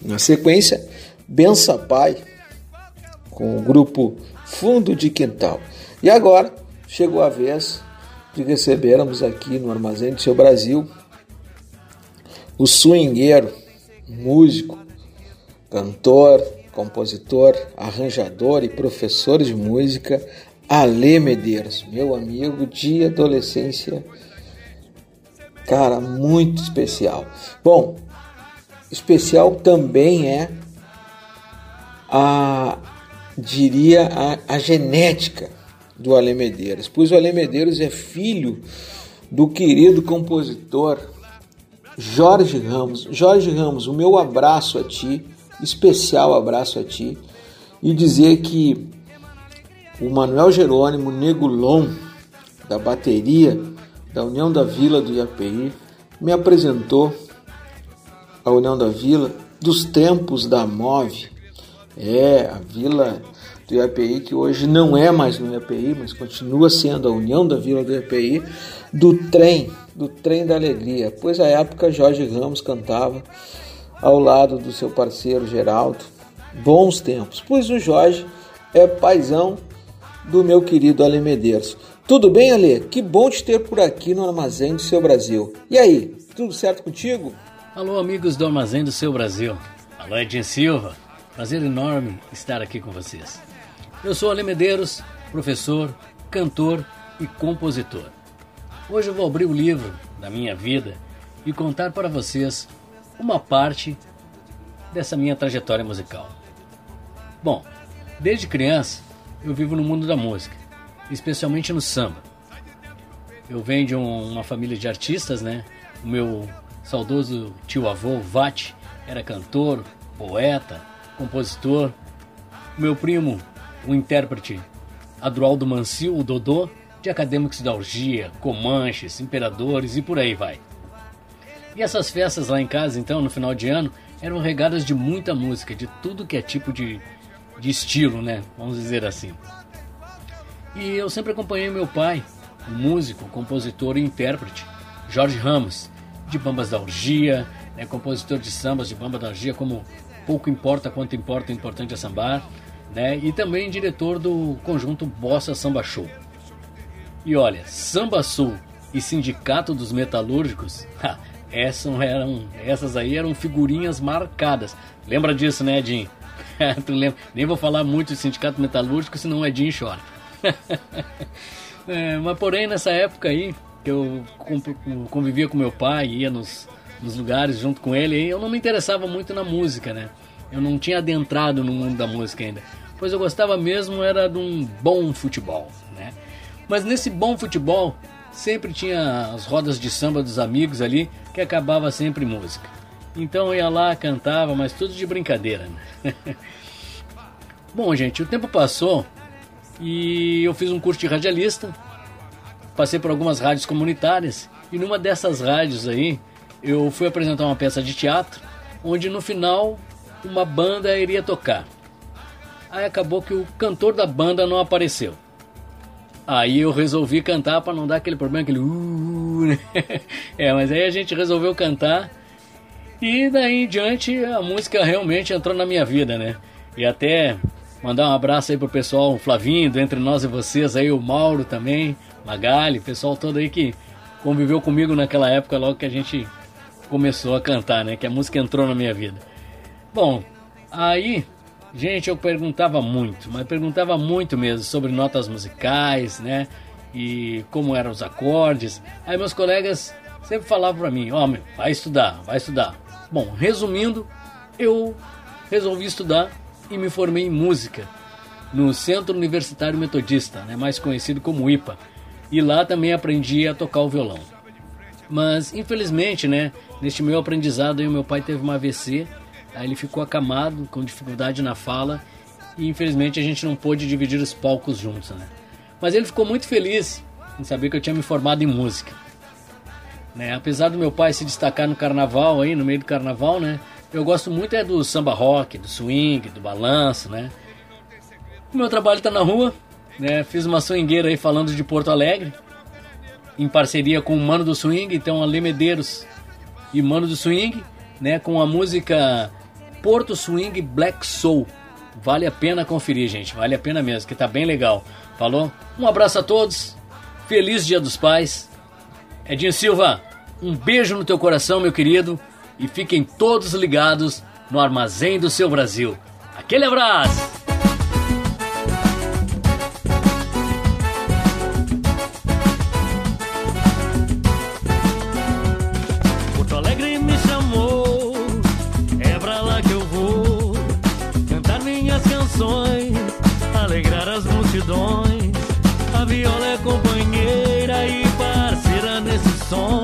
Na sequência, Bença Pai, com o grupo Fundo de Quintal. E agora, chegou a vez de recebermos aqui no Armazém do Seu Brasil o swingueiro, músico, cantor, compositor, arranjador e professor de música Ale Medeiros, meu amigo de adolescência, cara, muito especial. Bom, especial também é a, diria, a, a genética do Ale Medeiros, pois o Ale Medeiros é filho do querido compositor Jorge Ramos. Jorge Ramos, o meu abraço a ti, especial abraço a ti, e dizer que o Manuel Jerônimo Negulon, da bateria da União da Vila do IAPI, me apresentou a União da Vila dos tempos da MOVE. É, a Vila do IAPI, que hoje não é mais no IAPI, mas continua sendo a União da Vila do IAPI, do trem, do trem da alegria. Pois à época Jorge Ramos cantava ao lado do seu parceiro Geraldo. Bons tempos, pois o Jorge é paisão do meu querido Ale Medeiros. Tudo bem, Ale? Que bom te ter por aqui no Armazém do Seu Brasil. E aí, tudo certo contigo? Alô, amigos do Armazém do Seu Brasil. Alô, Edinho Silva. Prazer enorme estar aqui com vocês. Eu sou Ale Medeiros, professor, cantor e compositor. Hoje eu vou abrir o livro da minha vida e contar para vocês uma parte dessa minha trajetória musical. Bom, Desde criança, eu vivo no mundo da música, especialmente no samba. Eu venho de um- uma família de artistas, né? O meu saudoso tio-avô, Vati, era cantor, poeta, compositor. O meu primo, o intérprete Adroaldo Mancil, o Dodô, de Acadêmicos da Orgia, Comanches, Imperadores e por aí vai. E essas festas lá em casa, então, no final de ano, eram regadas de muita música, de tudo que é tipo de, de estilo, né? Vamos dizer assim. E eu sempre acompanhei meu pai, o músico, compositor e intérprete, Jorge Ramos, de Bambas da Orgia, né, compositor de sambas de Bamba da Orgia, como Pouco Importa Quanto Importa, Importante é Sambar, né, e também diretor do conjunto Bossa Samba Show. E olha, Samba Sul e Sindicato dos Metalúrgicos, ha, essas, eram, essas aí eram figurinhas marcadas. Lembra disso, né, Edinho? Nem vou falar muito de Sindicato Metalúrgico, senão o Edinho chora. É, mas porém, nessa época aí, que eu convivia com meu pai, ia nos, nos lugares junto com ele, eu não me interessava muito na música, né? Eu não tinha adentrado no mundo da música ainda. Pois eu gostava mesmo era de um bom futebol, né? Mas nesse bom futebol, sempre tinha as rodas de samba dos amigos ali, que acabava sempre música. Então eu ia lá, cantava, mas tudo de brincadeira, né? Bom, gente, o tempo passou e eu fiz um curso de radialista, passei por algumas rádios comunitárias e numa dessas rádios aí eu fui apresentar uma peça de teatro onde no final uma banda iria tocar. Aí acabou que o cantor da banda não apareceu. Aí eu resolvi cantar para não dar aquele problema, aquele uh, né? É, mas aí a gente resolveu cantar e daí em diante a música realmente entrou na minha vida, né? E até mandar um abraço aí pro pessoal, o Flavinho, do entre nós e vocês aí, o Mauro também, Magali, pessoal todo aí que conviveu comigo naquela época logo que a gente começou a cantar, né? Que a música entrou na minha vida. Bom, aí, gente, eu perguntava muito, mas perguntava muito mesmo sobre notas musicais, né? E como eram os acordes. Aí meus colegas sempre falavam pra mim, ó, meu, vai estudar, vai estudar. Bom, resumindo, eu resolvi estudar e me formei em música no Centro Universitário Metodista, né, mais conhecido como IPA. E lá também aprendi a tocar o violão. Mas infelizmente, né, neste meu aprendizado aí, meu pai teve uma AVC, aí ele ficou acamado, com dificuldade na fala, e infelizmente a gente não pôde dividir os palcos juntos, né? Mas ele ficou muito feliz em saber que eu tinha me formado em música. Né? Apesar do meu pai se destacar no carnaval aí, no meio do carnaval, né? Eu gosto muito é do samba rock, do swing, do balanço, né? O meu trabalho tá na rua, né? Fiz uma swingueira aí falando de Porto Alegre, em parceria com o Mano do Swing, então Ale Medeiros e Mano do Swing, né? Com a música Porto Swing Black Soul. Vale a pena conferir, gente. Vale a pena mesmo, que tá bem legal. Falou? Um abraço a todos. Feliz Dia dos Pais. Edinho Silva, um beijo no teu coração, meu querido. E fiquem todos ligados no Armazém do Seu Brasil. Aquele abraço! A viola é companheira e parceira nesse som.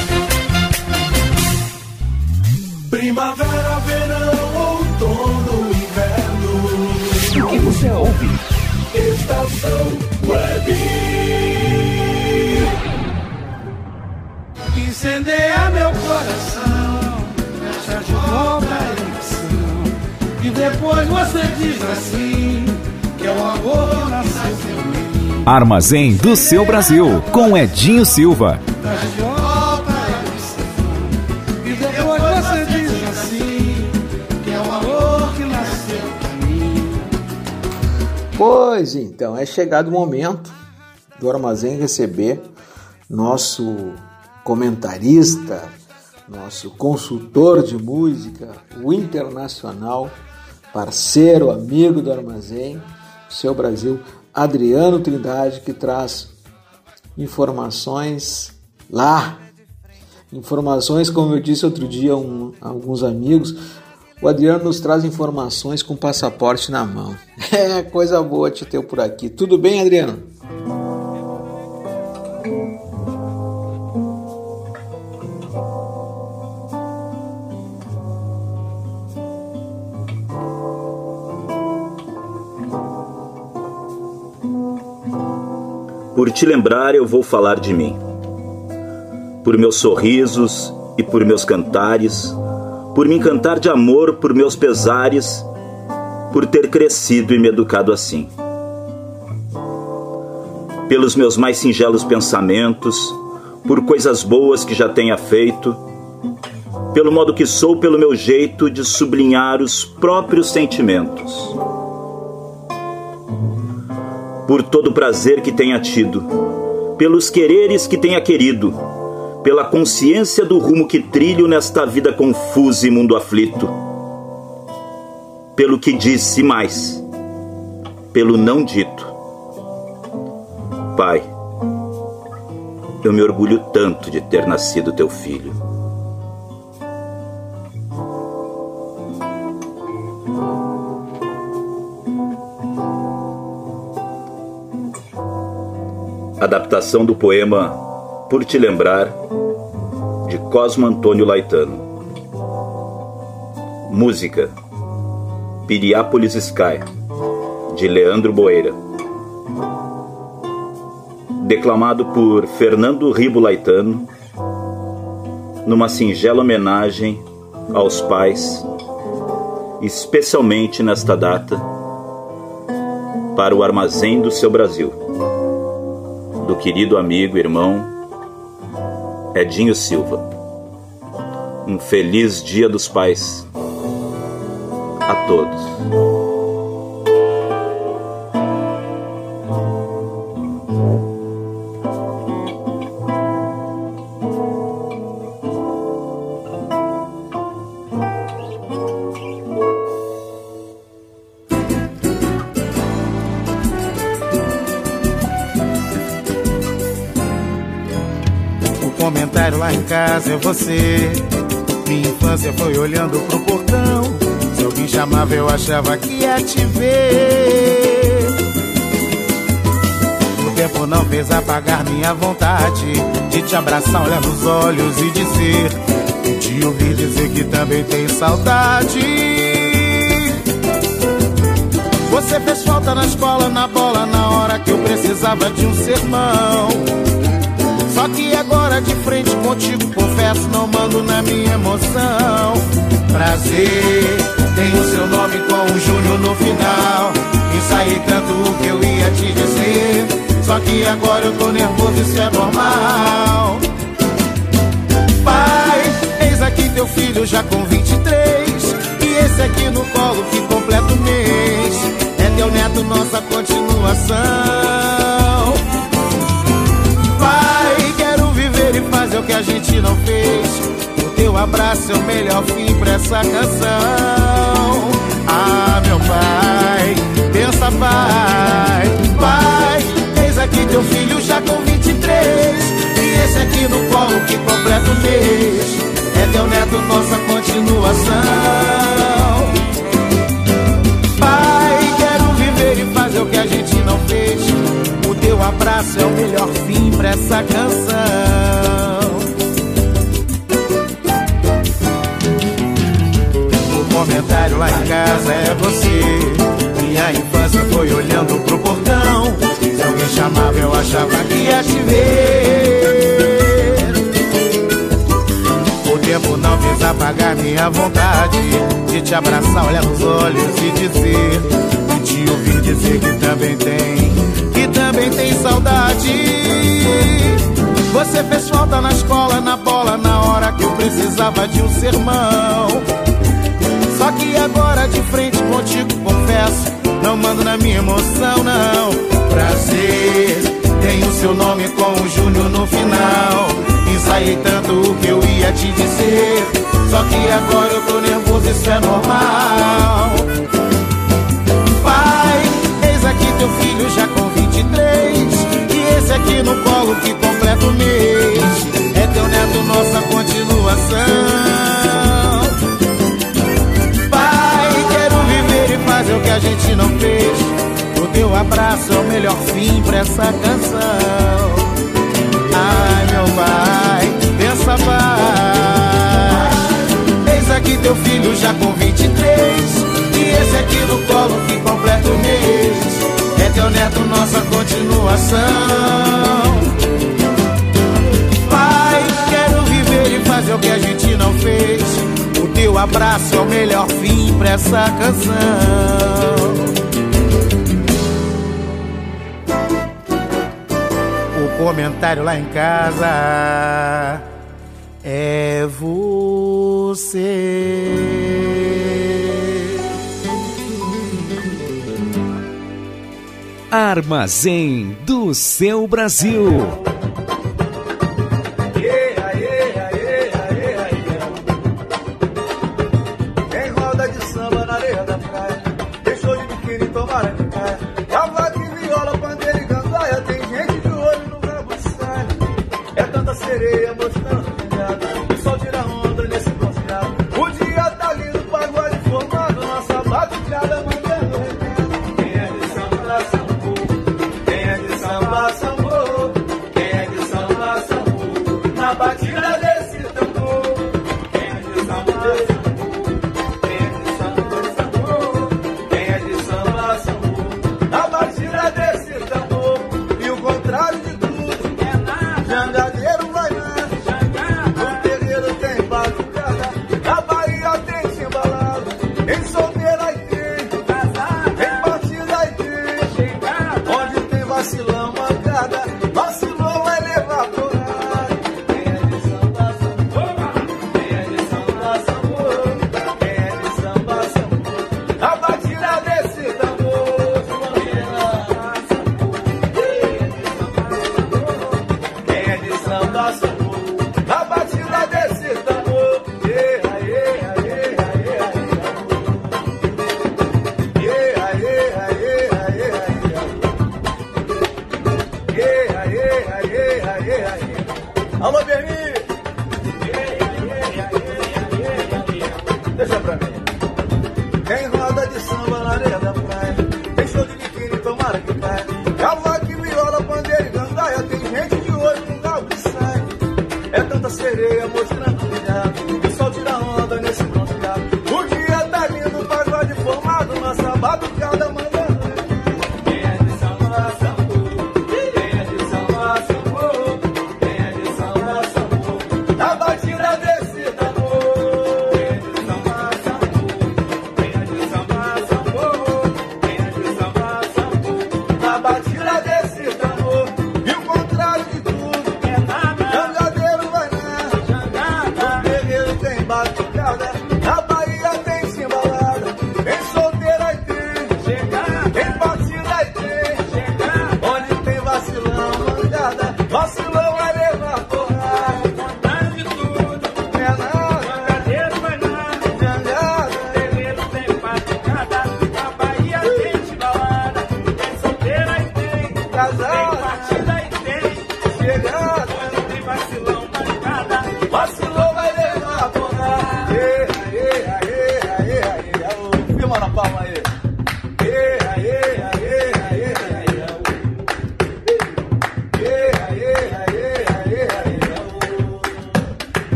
Primavera, verão, outono, inverno. O que você ouve? Estação Web. incendeia meu coração, deixa de volta a emoção. E depois você diz assim, que é o amor nasceu em mim. Armazém do seu Brasil, com Edinho Silva. Deixa de Pois então, é chegado o momento do Armazém receber nosso comentarista, nosso consultor de música, o internacional, parceiro, amigo do Armazém, seu Brasil, Adriano Trindade, que traz informações lá. Informações, como eu disse outro dia um, alguns amigos, o Adriano nos traz informações com passaporte na mão. É coisa boa te ter por aqui. Tudo bem, Adriano? Por te lembrar, eu vou falar de mim. Por meus sorrisos e por meus cantares, por me encantar de amor por meus pesares, por ter crescido e me educado assim. Pelos meus mais singelos pensamentos, por coisas boas que já tenha feito, pelo modo que sou, pelo meu jeito de sublinhar os próprios sentimentos por todo o prazer que tenha tido, pelos quereres que tenha querido, pela consciência do rumo que trilho nesta vida confusa e mundo aflito, pelo que disse mais, pelo não dito. Pai, eu me orgulho tanto de ter nascido teu filho. Adaptação do poema Por Te Lembrar, de Cosmo Antônio Laetano. Música Piriápolis Sky, de Leandro Boeira. Declamado por Fernando Ribo Laetano, numa singela homenagem aos pais, especialmente nesta data, para o armazém do seu Brasil do querido amigo irmão Edinho Silva. Um feliz Dia dos Pais a todos. É você. Minha infância foi olhando pro portão. Se alguém chamava, eu achava que ia te ver. O tempo não fez apagar minha vontade de te abraçar, olhar nos olhos e dizer. E te ouvir dizer que também tem saudade. Você fez falta na escola, na bola, na hora que eu precisava de um sermão. Agora de frente contigo, confesso, não mando na minha emoção. Prazer, tem o seu nome com o Júnior no final. Ensaiei tanto o que eu ia te dizer. Só que agora eu tô nervoso, isso é normal. Pai, eis aqui teu filho já com 23. E esse aqui no colo que completa o mês. É teu neto, nossa continuação. Que a gente não fez. O teu abraço é o melhor fim pra essa canção. Ah, meu pai, pensa, pai. Pai, eis aqui teu filho já com 23. E esse aqui no colo que completa o mês. É teu neto, nossa continuação. Pai, quero viver e fazer o que a gente não fez. O teu abraço é o melhor fim pra essa canção. Comentário lá em casa é você. Minha infância foi olhando pro portão. Se alguém chamava, eu achava que ia te ver. tempo não fez apagar minha vontade de te abraçar, olhar nos olhos e dizer, e te ouvir dizer que também tem, que também tem saudade. Você fez falta na escola, na bola, na hora que eu precisava de um sermão. Só que agora de frente contigo, confesso, não mando na minha emoção, não. Prazer, tenho seu nome com o Júnior no final. Ensaiei tanto o que eu ia te dizer. Só que agora eu tô nervoso, isso é normal. Pai, eis aqui teu filho já com 23. E esse aqui no colo que completa o mês. É teu neto, nossa continuação. Fazer o que a gente não fez. O teu abraço é o melhor fim pra essa canção. Ai, meu pai, pensa pai. Eis aqui teu filho já com 23. E esse aqui no colo que completa o mês. É teu neto, nossa continuação. Pai, quero viver e fazer o que a gente não fez. O teu abraço é o melhor fim pra essa canção. O comentário lá em casa é você. Armazém do seu Brasil.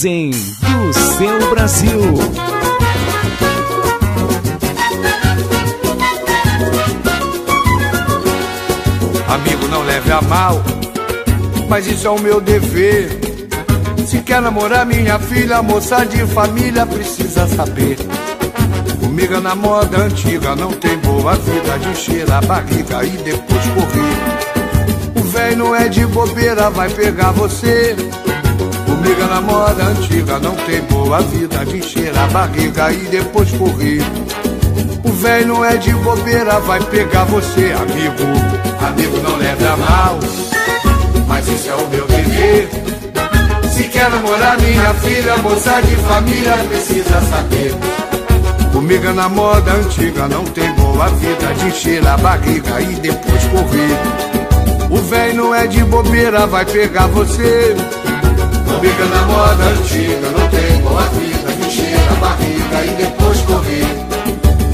Armazém do seu Brasil. Amigo, não leve a mal, mas isso é o meu dever. Se quer namorar minha filha, moça de família, precisa saber. Comigo é na moda antiga, não tem boa vida de encher a barriga e depois correr. O véi não é de bobeira, vai pegar você. Comigo é na moda antiga, não tem boa vida de encher a barriga e depois correr. O véi não é de bobeira, vai pegar você, amigo. Amigo, não leve a mal, mas isso é o meu dever. Se quer namorar minha filha, moça de família, precisa saber. Comigo é na moda antiga, não tem boa vida de encher a barriga e depois correr. O véi não é de bobeira, vai pegar você. É na moda antiga, não tem boa vida de encher a barriga e depois correr.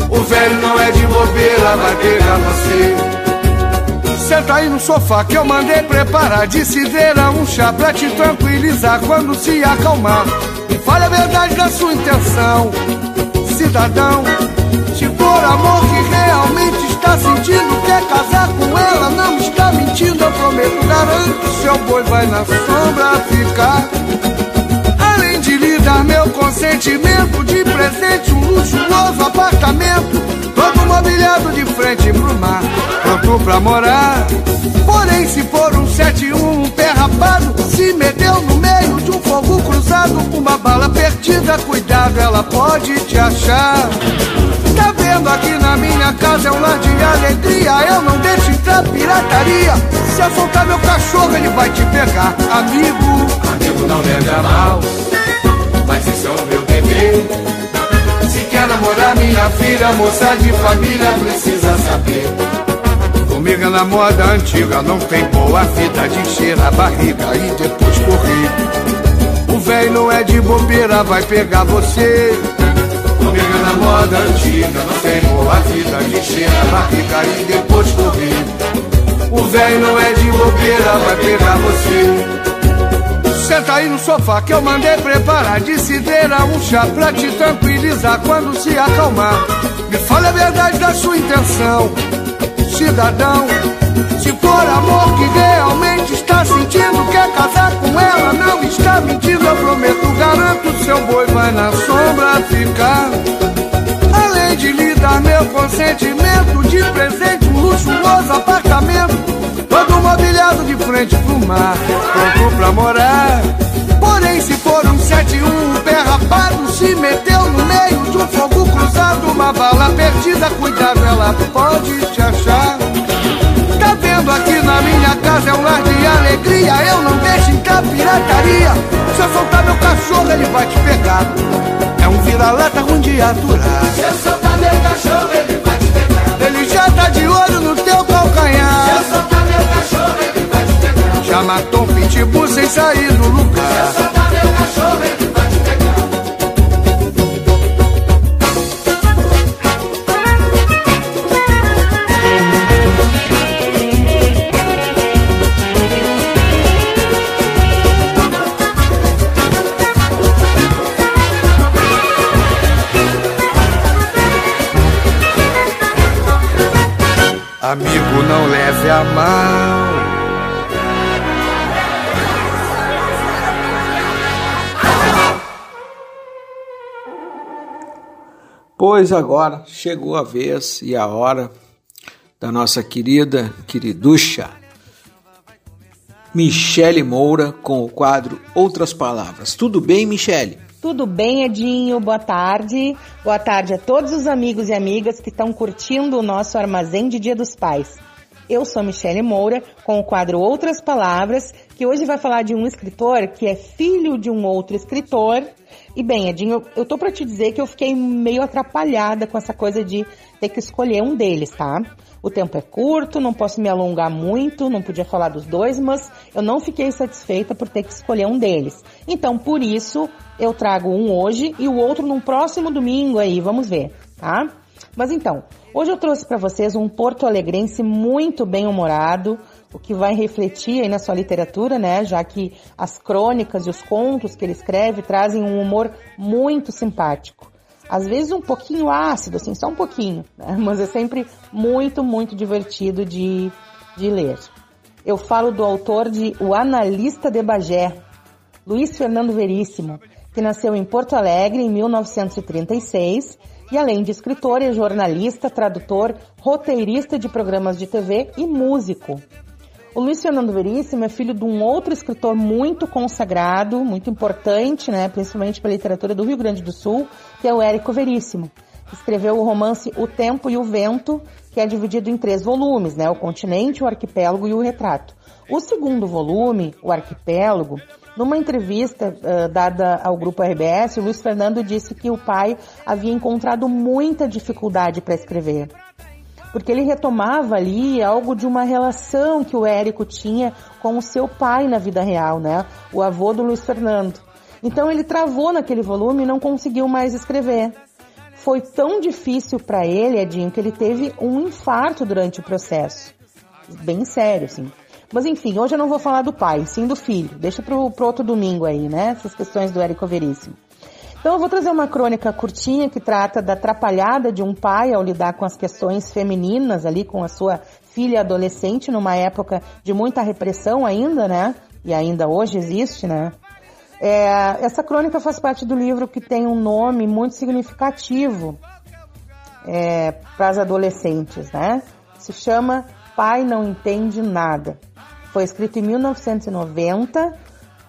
O velho não é de bobeira, vai pegar você. Senta aí no sofá que eu mandei preparar de cidreira um chá pra te tranquilizar quando se acalmar. Fale a verdade da sua intenção, cidadão. Se for amor que realmente está sentindo, quer casar com ela, não está mentindo, eu prometo, garanto, seu boi vai na sombra ficar. Além de lhe dar meu consentimento de presente, um luxuoso apartamento. Todo mobiliado de frente pro mar, pronto pra morar. Porém, se for um 71, um pé rapado, se meteu no meio de um fogo cruzado, uma bala perdida, cuidado, ela pode te achar. Tá vendo aqui na minha casa é um lar de alegria, eu não deixo entrar pirataria. Se eu soltar meu cachorro, ele vai te pegar, amigo. Amigo, não leve a mal, mas isso é o meu dever. Se quer namorar minha filha, moça de família, precisa saber. Comigo é na moda antiga, não tem boa vida de encher a barriga e depois correr. O véi não é de bobeira, vai pegar você. Comigo é na moda antiga, não tem boa vida de encher a barriga e depois correr. O véi não é de bobeira, vai pegar você. Senta aí no sofá que eu mandei preparar de cidreira um chá pra te tranquilizar quando se acalmar. Me fale a verdade da sua intenção, cidadão. Se for amor que realmente está sentindo, quer casar com ela, não está mentindo, eu prometo, garanto, seu boi vai na sombra ficar. Além de lhe dar meu consentimento de presente, um luxuoso apartamento. Todo mobiliado de frente pro mar, pronto pra morar. Porém, se for um 71, um pé rapado, se meteu no meio de um fogo cruzado, uma bala perdida, cuidado, ela pode te achar. Vendo aqui na minha casa é um lar de alegria, eu não deixo entrar pirataria. Se eu soltar meu cachorro, ele vai te pegar. É um vira-lata ruim de aturar. Se eu soltar meu cachorro, ele vai te pegar. Ele já tá de olho no teu calcanhar. Se eu soltar meu cachorro, ele vai te pegar. Já matou um pitbull sem sair do Se eu lugar. soltar meu cachorro, ele Amigo, não leve a mal. Pois agora chegou a vez e a hora da nossa querida, queriducha, Michele Moura com o quadro Outras Palavras. Tudo bem, Michele? Tudo bem, Edinho? Boa tarde. Boa tarde a todos os amigos e amigas que estão curtindo o nosso armazém de Dia dos Pais. Eu sou Michele Moura, com o quadro Outras Palavras, que hoje vai falar de um escritor que é filho de um outro escritor. E bem, Edinho, eu tô para te dizer que eu fiquei meio atrapalhada com essa coisa de ter que escolher um deles, tá? O tempo é curto, não posso me alongar muito, não podia falar dos dois, mas eu não fiquei satisfeita por ter que escolher um deles. Então, por isso, eu trago um hoje e o outro num próximo domingo aí, vamos ver, tá? Mas então, hoje eu trouxe para vocês um porto-alegrense muito bem-humorado, o que vai refletir aí na sua literatura, né? Já que as crônicas e os contos que ele escreve trazem um humor muito simpático. Às vezes um pouquinho ácido, assim, só um pouquinho, né? Mas é sempre muito, muito divertido de, de ler. Eu falo do autor de O Analista de Bagé, Luiz Fernando Veríssimo, que nasceu em Porto Alegre em 1936 e além de escritor, é jornalista, tradutor, roteirista de programas de TV e músico. O Luiz Fernando Veríssimo é filho de um outro escritor muito consagrado, muito importante, né, principalmente para a literatura do Rio Grande do Sul, que é o Érico Veríssimo. Escreveu o romance O Tempo e o Vento, que é dividido em três volumes, né, o Continente, o Arquipélago e o Retrato. O segundo volume, o Arquipélago, numa entrevista uh, dada ao grupo RBS, o Luiz Fernando disse que o pai havia encontrado muita dificuldade para escrever. Porque ele retomava ali algo de uma relação que o Érico tinha com o seu pai na vida real, né? O avô do Luiz Fernando. Então ele travou naquele volume e não conseguiu mais escrever. Foi tão difícil para ele, Edinho, que ele teve um infarto durante o processo. Bem sério, assim. Mas enfim, hoje eu não vou falar do pai, sim do filho. Deixa pro, pro outro domingo aí, né? Essas questões do Érico Veríssimo. Então eu vou trazer uma crônica curtinha que trata da atrapalhada de um pai ao lidar com as questões femininas ali com a sua filha adolescente numa época de muita repressão ainda, né? E ainda hoje existe, né? É, essa crônica faz parte do livro que tem um nome muito significativo é, para as adolescentes, né? Se chama Pai Não Entende Nada. Foi escrito em 1990.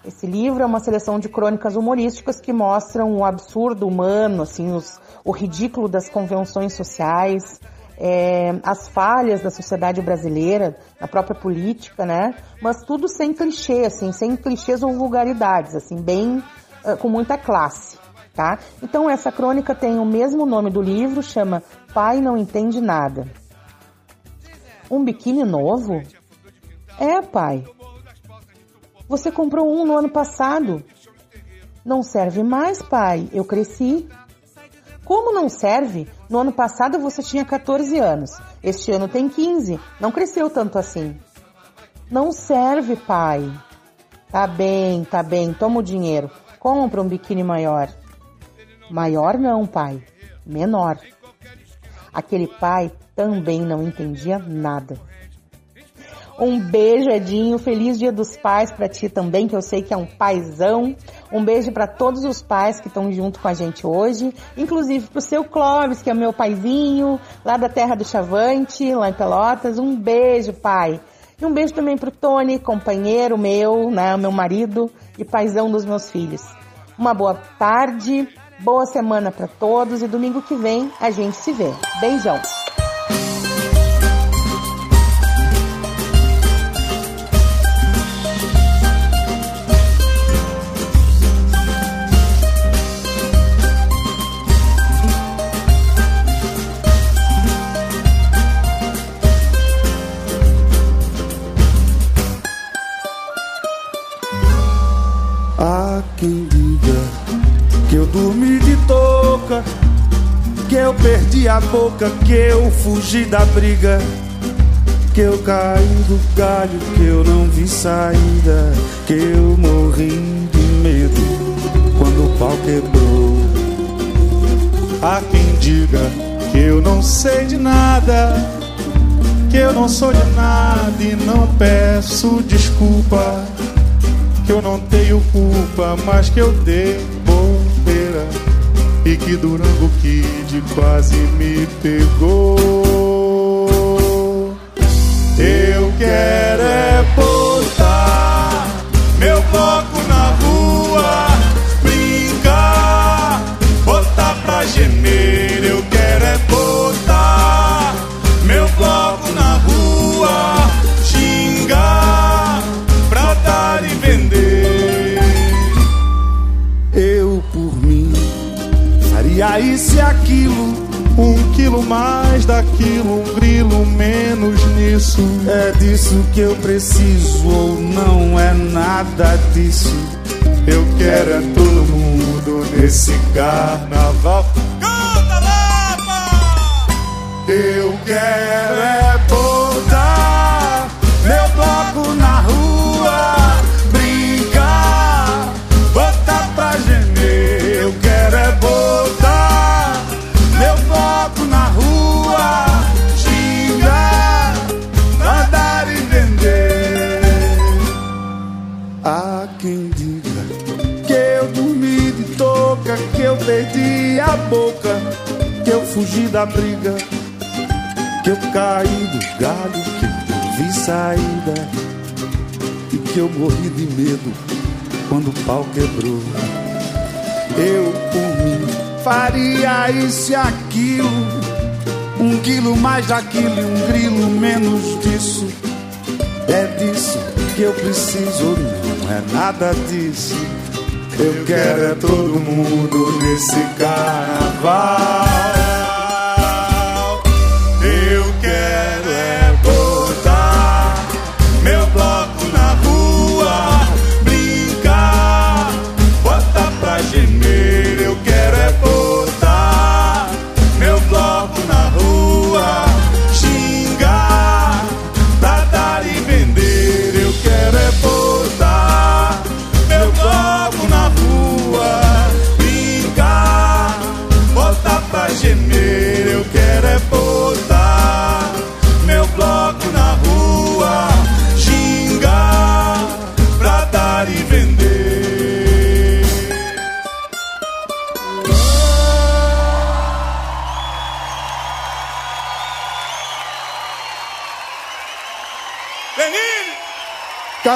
Esse livro é uma seleção de crônicas humorísticas que mostram o absurdo humano, assim, os, o ridículo das convenções sociais, é, as falhas da sociedade brasileira, na própria política, né? Mas tudo sem clichê, assim, sem clichês ou vulgaridades, assim, bem com muita classe, tá? Então essa crônica tem o mesmo nome do livro, chama Pai Não Entende Nada. Um biquíni novo? É, pai. Você comprou um no ano passado. Não serve mais, pai. Eu cresci. Como não serve? No ano passado você tinha 14 anos. Este ano tem 15. Não cresceu tanto assim. Não serve, pai. Tá bem, tá bem. Toma o dinheiro. Compra um biquíni maior. Maior não, pai. Menor. Aquele pai também não entendia nada. Um beijo, Edinho. Feliz Dia dos Pais para ti também, que eu sei que é um paizão. Um beijo para todos os pais que estão junto com a gente hoje, inclusive pro seu Clóvis, que é meu paizinho, lá da terra do Chavante, lá em Pelotas. Um beijo, pai. E um beijo também pro Tony, companheiro meu, né, meu marido e paizão dos meus filhos. Uma boa tarde, boa semana para todos e domingo que vem a gente se vê. Beijão. Que eu dormi de touca, que eu perdi a boca, que eu fugi da briga, que eu caí do galho, que eu não vi saída, que eu morri de medo quando o pau quebrou. Há quem diga que eu não sei de nada, que eu não sou de nada e não peço desculpa, que eu não tenho culpa, mas que eu dei e que Durango Kid quase me pegou. Eu quero é botar faria isso e aquilo. Um quilo mais daquilo, um grilo menos nisso. É disso que eu preciso ou não é nada disso. Eu quero é todo mundo nesse carnaval. Canta, Lapa! Eu quero é botar meu bloco foto na rua, xingar, pra e vender. Há quem diga que eu dormi de touca, que eu perdi a boca, que eu fugi da briga, que eu caí do galho, que eu vi saída e que eu morri de medo quando o pau quebrou. Eu por mim faria isso e aquilo, um quilo mais daquilo e um grilo menos disso. É disso que eu preciso, não é nada disso. Eu quero é todo mundo nesse carnaval.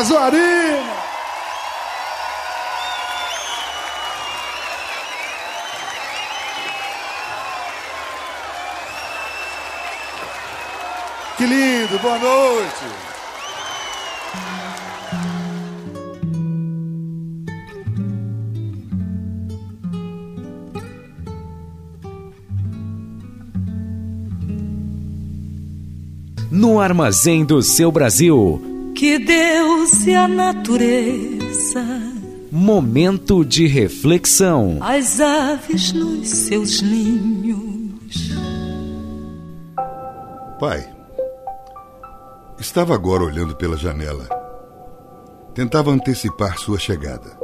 Casuarina! Que lindo, boa noite. No armazém do seu Brasil. Que Deus e a natureza, Momento de reflexão. as aves nos seus ninhos. Pai, estava agora olhando pela janela. Tentava antecipar sua chegada.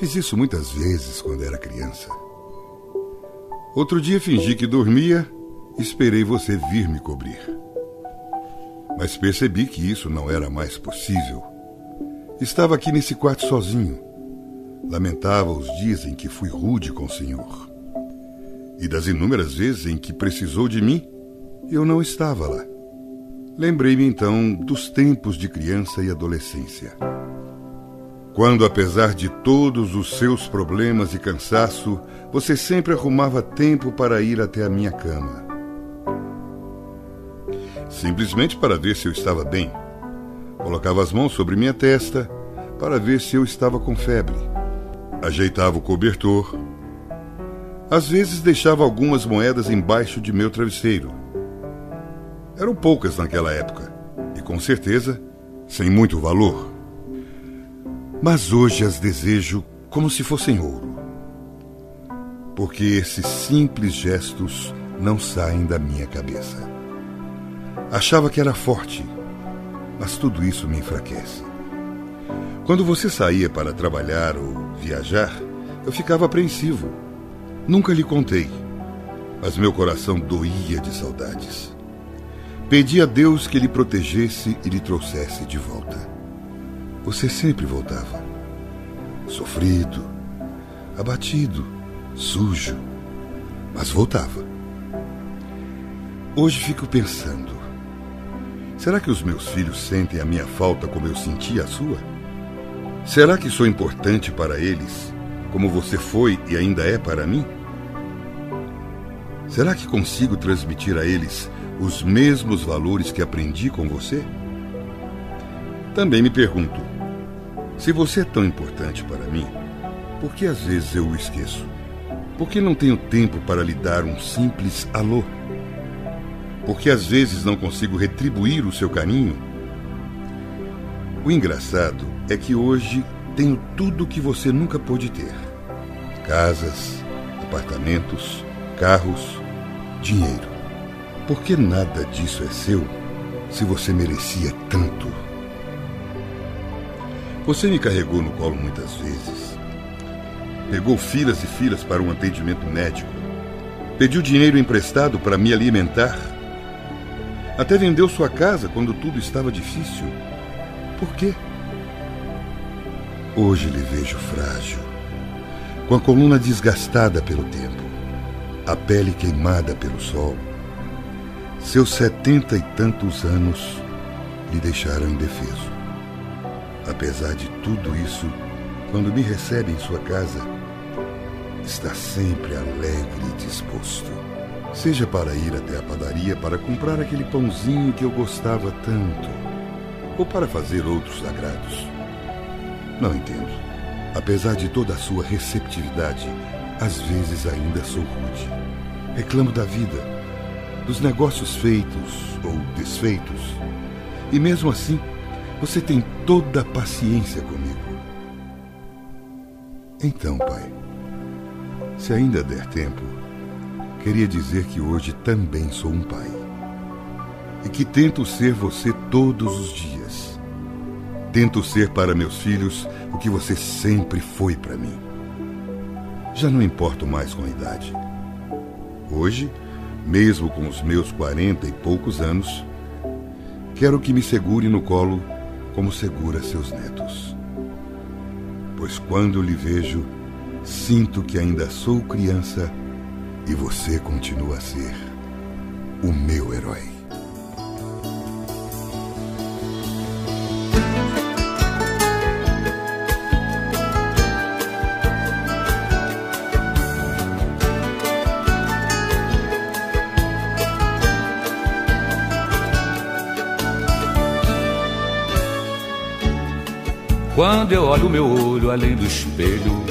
Fiz isso muitas vezes quando era criança. Outro dia fingi que dormia e esperei você vir me cobrir. Mas percebi que isso não era mais possível. Estava aqui nesse quarto sozinho. Lamentava os dias em que fui rude com o senhor. E das inúmeras vezes em que precisou de mim, eu não estava lá. Lembrei-me então dos tempos de criança e adolescência. Quando, apesar de todos os seus problemas e cansaço, você sempre arrumava tempo para ir até a minha cama. Simplesmente para ver se eu estava bem. Colocava as mãos sobre minha testa para ver se eu estava com febre. Ajeitava o cobertor. Às vezes deixava algumas moedas embaixo de meu travesseiro. Eram poucas naquela época e com certeza sem muito valor. Mas hoje as desejo como se fossem ouro. Porque esses simples gestos não saem da minha cabeça. Achava que era forte, mas tudo isso me enfraquece. Quando você saía para trabalhar ou viajar, eu ficava apreensivo. Nunca lhe contei, mas meu coração doía de saudades. Pedi a Deus que lhe protegesse e lhe trouxesse de volta. Você sempre voltava. Sofrido, abatido, sujo, mas voltava. Hoje fico pensando: será que os meus filhos sentem a minha falta como eu senti a sua? Será que sou importante para eles como você foi e ainda é para mim? Será que consigo transmitir a eles os mesmos valores que aprendi com você? Também me pergunto: se você é tão importante para mim, por que às vezes eu o esqueço? Por que não tenho tempo para lhe dar um simples alô? Por que às vezes não consigo retribuir o seu carinho? O engraçado é que hoje tenho tudo o que você nunca pôde ter: casas, apartamentos, carros, dinheiro. Por que nada disso é seu se você merecia tanto? Você me carregou no colo muitas vezes. Pegou filas e filas para um atendimento médico. Pediu dinheiro emprestado para me alimentar. Até vendeu sua casa quando tudo estava difícil. Por quê? Hoje lhe vejo frágil, com a coluna desgastada pelo tempo. a pele queimada pelo sol. Seus setenta e tantos anos lhe deixaram indefeso. Apesar de tudo isso, quando me recebe em sua casa, está sempre alegre e disposto. Seja para ir até a padaria para comprar aquele pãozinho que eu gostava tanto, ou para fazer outros agrados. Não entendo. Apesar de toda a sua receptividade, às vezes ainda sou rude. Reclamo da vida, dos negócios feitos ou desfeitos. E mesmo assim, você tem toda a paciência comigo. Então, pai, se ainda der tempo, queria dizer que hoje também sou um pai. E que tento ser você todos os dias. Tento ser para meus filhos o que você sempre foi para mim. Já não importo mais com a idade. Hoje, mesmo com os meus quarenta e poucos anos, quero que me segure no colo como segura seus netos. Pois quando lhe vejo, sinto que ainda sou criança e você continua a ser o meu herói. Quando eu olho meu olho além do espelho,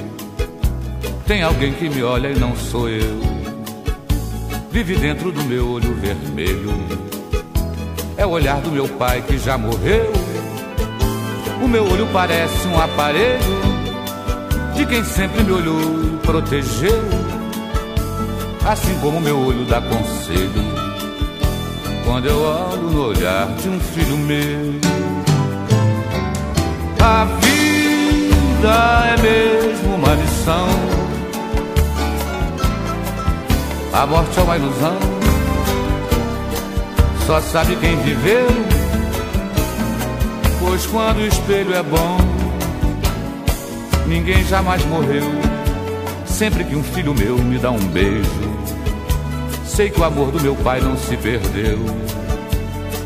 tem alguém que me olha e não sou eu. Vive dentro do meu olho vermelho. É o olhar do meu pai que já morreu. O meu olho parece um aparelho de quem sempre me olhou e protegeu. Assim como meu olho dá conselho quando eu olho no olhar de um filho meu. A vida é mesmo uma lição. A morte é uma ilusão. Só sabe quem viveu. Pois quando o espelho é bom, ninguém jamais morreu. Sempre que um filho meu me dá um beijo, sei que o amor do meu pai não se perdeu.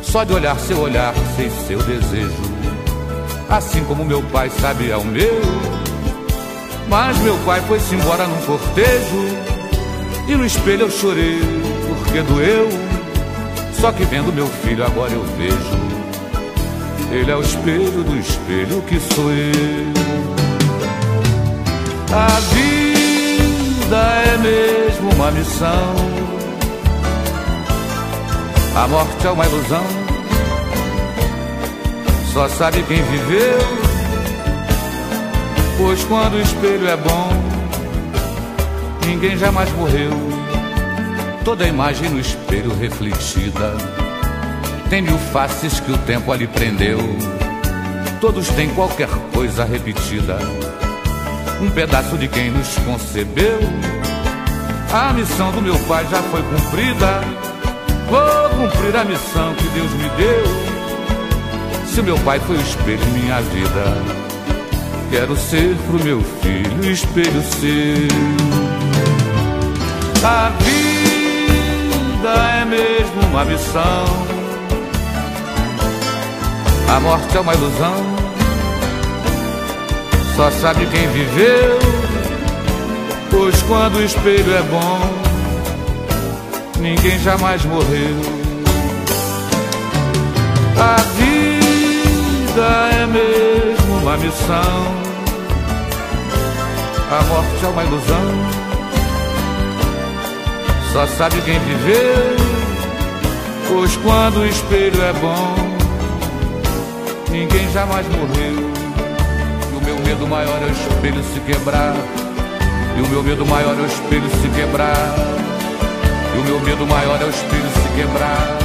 Só de olhar seu olhar, sei seu desejo assim como meu pai sabe é o meu. Mas meu pai foi-se embora num cortejo, e no espelho eu chorei, porque doeu. Só que vendo meu filho agora eu vejo, ele é o espelho do espelho que sou eu. A vida é mesmo uma missão, a morte é uma ilusão só sabe quem viveu. Pois quando o espelho é bom, ninguém jamais morreu. Toda imagem no espelho refletida tem mil faces que o tempo ali prendeu. Todos têm qualquer coisa repetida, um pedaço de quem nos concebeu. A missão do meu pai já foi cumprida. Vou cumprir a missão que Deus me deu. Se meu pai foi o espelho em minha vida, quero ser pro meu filho espelho seu. A vida é mesmo uma missão, a morte é uma ilusão. Só sabe quem viveu, pois quando o espelho é bom, ninguém jamais morreu. A vida é mesmo uma missão. A morte é uma ilusão. Só sabe quem viveu. Pois quando o espelho é bom, ninguém jamais morreu. E o meu medo maior é o espelho se quebrar. E o meu medo maior é o espelho se quebrar. E o meu medo maior é o espelho se quebrar.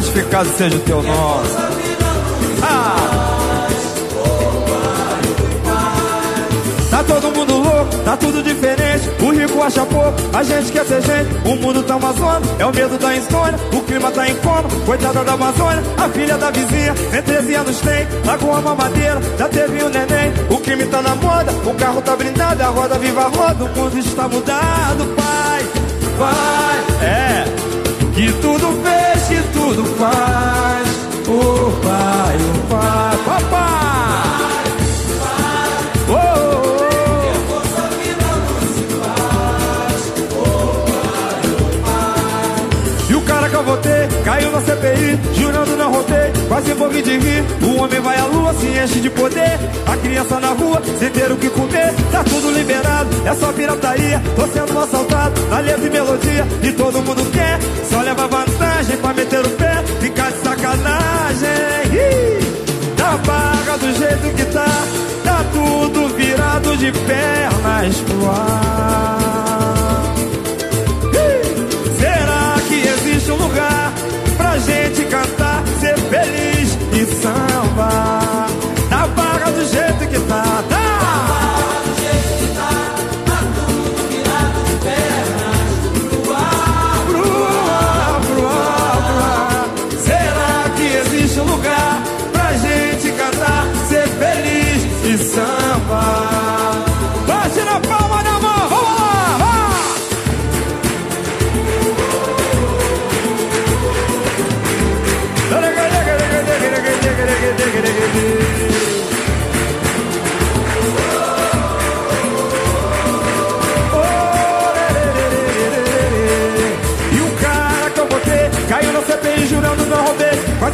Santificado seja o teu nome. Ah! Tá todo mundo louco, tá tudo diferente. O rico acha pouco, a gente quer ser gente. O mundo tá uma zona, é o medo da insônia. O clima tá em coma, coitada da Amazônia. A filha da vizinha, nem 13 anos tem. Largou uma mamadeira, já teve um neném. O crime tá na moda, o carro tá blindado. A roda viva a roda, o mundo está mudado, pai. Pai, é, que tudo fez, que tudo faz. Oh pai, oh pai, papai. Caiu na CPI, jurando não rotei, quase morri de rir. O homem vai à lua, se enche de poder. A criança na rua, sem ter o que comer, tá tudo liberado, é só pirataria. Tô sendo assaltado na letra e melodia, e todo mundo quer, só leva vantagem pra meter o pé, ficar de sacanagem. Ih! Da barra do jeito que tá, tá tudo virado de pernas pro ar. Gente cantar, ser feliz e samba?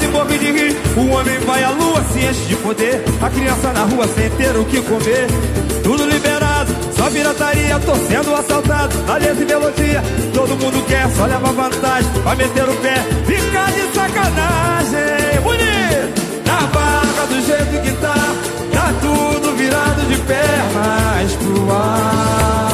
Morri de rir. O homem vai à lua, se enche de poder. A criança na rua sem ter o que comer. Tudo liberado, só pirataria. Tô sendo assaltado, na e melodia. Todo mundo quer, só leva vantagem. Vai meter o pé, fica de sacanagem. Bonito! Na barra do jeito que tá, tá tudo virado de pernas pro ar.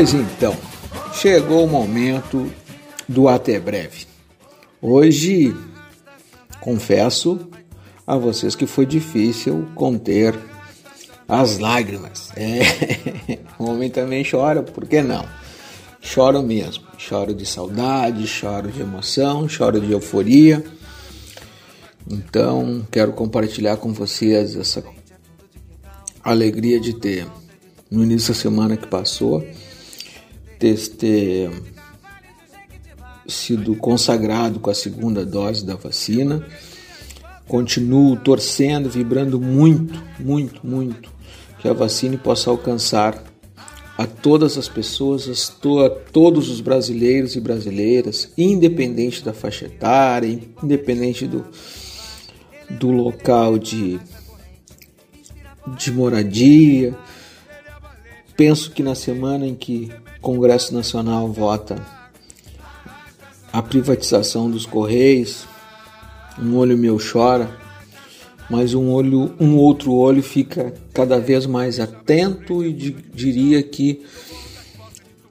Pois então, chegou o momento do até breve. Hoje, confesso a vocês que foi difícil conter as lágrimas. É, o homem também chora, por que não? Choro mesmo, choro de saudade, choro de emoção, choro de euforia. Então, quero compartilhar com vocês essa alegria de ter, no início da semana que passou, ter, sido consagrado com a segunda dose da vacina. Continuo torcendo, vibrando muito, muito, muito que a vacina possa alcançar a todas as pessoas, a todos os brasileiros e brasileiras, independente da faixa etária, independente do, do local de, de moradia. Penso que na semana em que Congresso Nacional vota a privatização dos Correios, um olho meu chora, mas um olho, um outro olho fica cada vez mais atento e di- diria que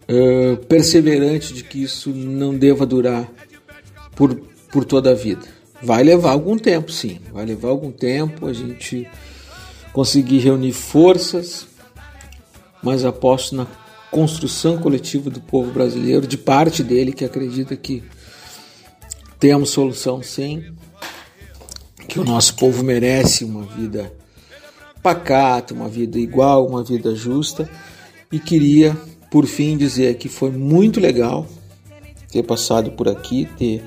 eh, perseverante de que isso não deva durar por, por toda a vida. Vai levar algum tempo, sim, vai levar algum tempo a gente conseguir reunir forças, mas aposto na construção coletiva do povo brasileiro, de parte dele que acredita que temos solução sim, que o nosso povo merece uma vida pacata, uma vida igual, uma vida justa. E queria, por fim, dizer que foi muito legal ter passado por aqui, ter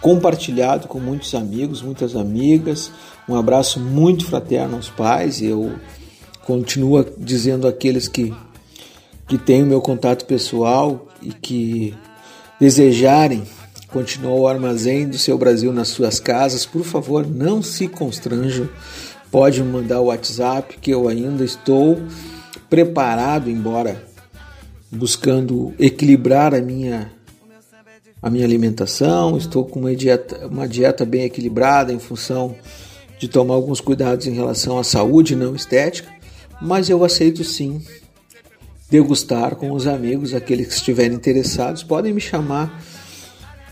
compartilhado com muitos amigos, muitas amigas. Um abraço muito fraterno aos pais. Eu continuo dizendo àqueles que, que têm o meu contato pessoal e que desejarem continuar o armazém do seu Brasil nas suas casas, por favor, não se constranjam. Pode mandar o WhatsApp que eu ainda estou preparado, embora buscando equilibrar a minha a minha alimentação, estou com uma dieta, uma dieta bem equilibrada em função de tomar alguns cuidados em relação à saúde não estética, mas eu aceito sim degustar com os amigos, aqueles que estiverem interessados, podem me chamar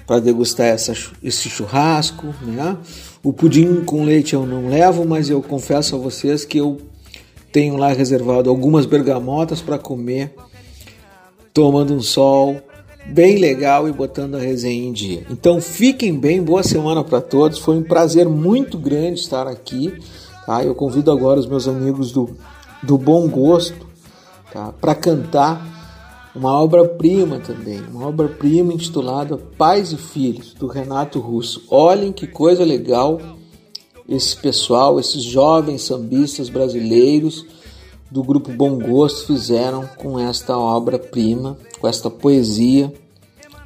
para degustar essa, esse churrasco, né? O pudim com leite eu não levo, mas eu confesso a vocês que eu tenho lá reservado algumas bergamotas para comer, tomando um sol bem legal e botando a resenha em dia. Então fiquem bem, boa semana para todos. Foi um prazer muito grande estar aqui. Tá? Eu convido agora os meus amigos do, do Bom Gosto tá? para cantar uma obra-prima também, uma obra-prima intitulada Pais e Filhos, do Renato Russo. Olhem que coisa legal esse pessoal, esses jovens sambistas brasileiros do grupo Bom Gosto fizeram com esta obra-prima, com esta poesia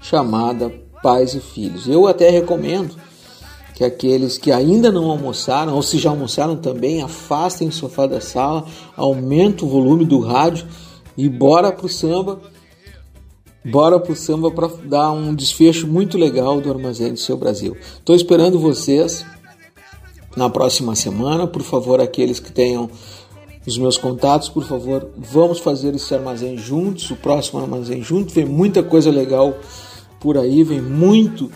chamada Pais e Filhos. Eu até recomendo que aqueles que ainda não almoçaram, ou se já almoçaram também, afastem o sofá da sala, aumentem o volume do rádio e bora pro samba. Bora pro samba para dar um desfecho muito legal do Armazém do Seu Brasil. Estou esperando vocês na próxima semana. Por favor, aqueles que tenham os meus contatos, por favor, vamos fazer esse armazém juntos, o próximo armazém junto. Vem muita coisa legal por aí, vem muito,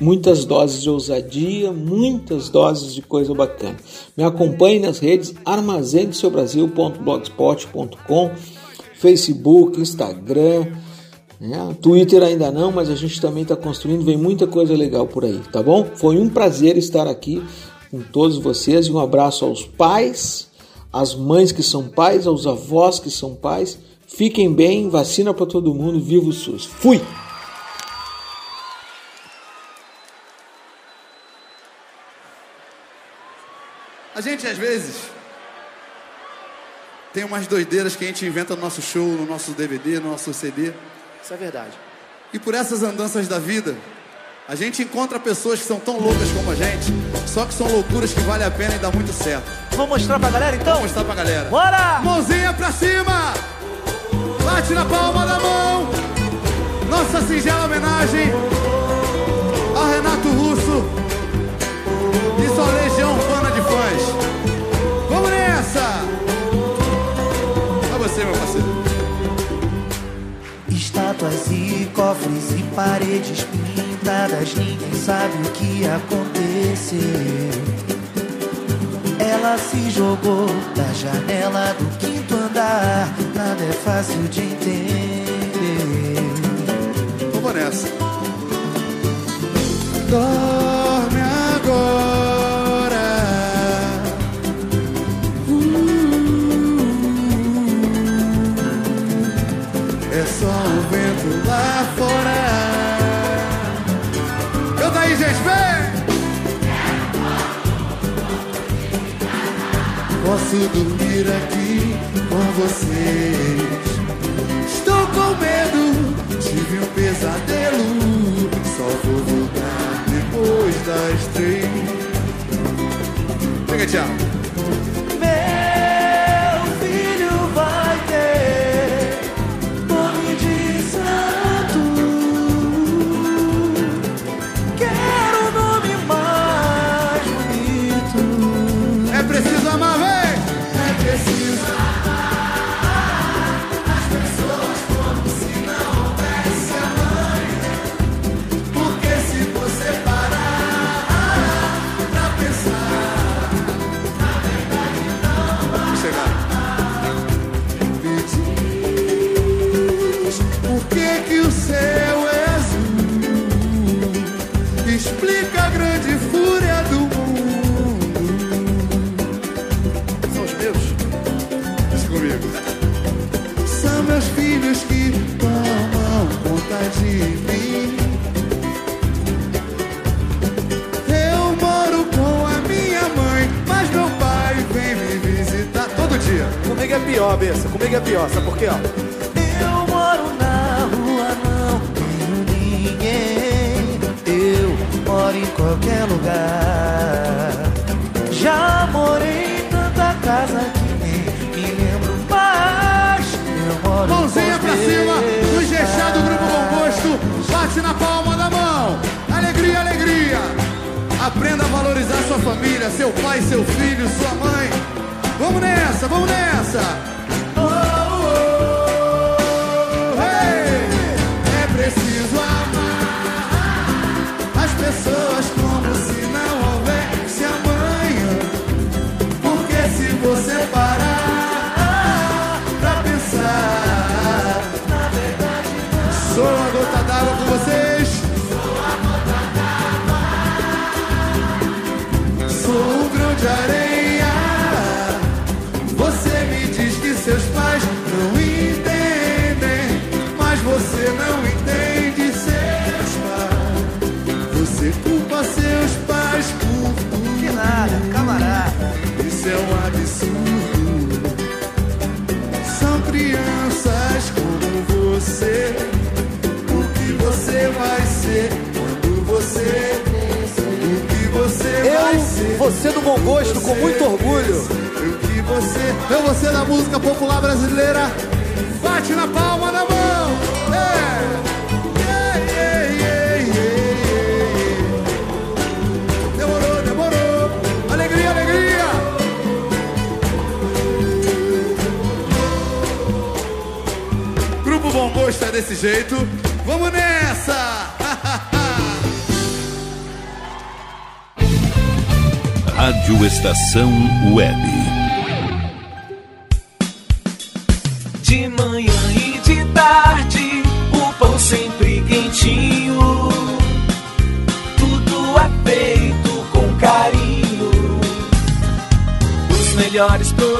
muitas doses de ousadia, muitas doses de coisa bacana. Me acompanhe nas redes armazém-do-seu-brasil.blogspot.com, Facebook, Instagram, né? Twitter ainda não, mas a gente também está construindo, vem muita coisa legal por aí, tá bom? Foi um prazer estar aqui com todos vocês e um abraço aos pais às mães que são pais, aos avós que são pais. Fiquem bem, vacina para todo mundo, viva o SUS. Fui! A gente às vezes tem umas doideiras que a gente inventa no nosso show, no nosso DVD, no nosso CD. Isso é verdade. E por essas andanças da vida, a gente encontra pessoas que são tão loucas como a gente, só que são loucuras que vale a pena e dá muito certo. Vamos mostrar pra galera então? Vamos mostrar pra galera. Bora! Mãozinha pra cima! Bate na palma da mão! Nossa singela homenagem ao Renato Russo e sua É você, meu parceiro. Estátuas e cofres e paredes pintadas, ninguém sabe o que aconteceu. Ela se jogou da janela do quinto andar, nada é fácil de entender. Vamos nessa. Dorme agora. Só o vento lá fora. Canta aí, gente, vem! Posso dormir aqui com vocês. Estou com medo, tive um pesadelo. Só vou voltar depois das três. Pega, Tiago. Comigo é pior, Bessa. Comigo é pior. Sabe por quê, ó? Eu moro na rua, não tenho ninguém. Eu moro em qualquer lugar. Já morei em tanta casa que nem me lembro mais. Eu moro Mãozinha pra cima, no Gechá do Grupo Bom Gosto. Bate na palma da mão. Alegria, alegria. Aprenda a valorizar sua família, seu pai, seu filho, sua mãe. Vamos nessa, vamos nessa. Oh, oh, oh. Hey! É preciso amar as pessoas como se não houvesse amanhã. Porque se você parar pra pensar, na verdade não. Sou a gota d'água com vocês. Sou a gota d'água. Sou um grão de areia. não entende seus pais. Você culpa seus pais por tudo. Que nada, camarada. Isso é um absurdo. São crianças como você. O que você vai ser quando você eu, você do bom gosto, com muito orgulho. Eu você, eu você da música popular brasileira. Bate na palma da mão. É desse jeito. Vamos nessa! Rádio Estação Web. De manhã e de tarde, o pão sempre quentinho. Tudo é feito com carinho. Os melhores produtos,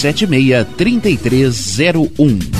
763301.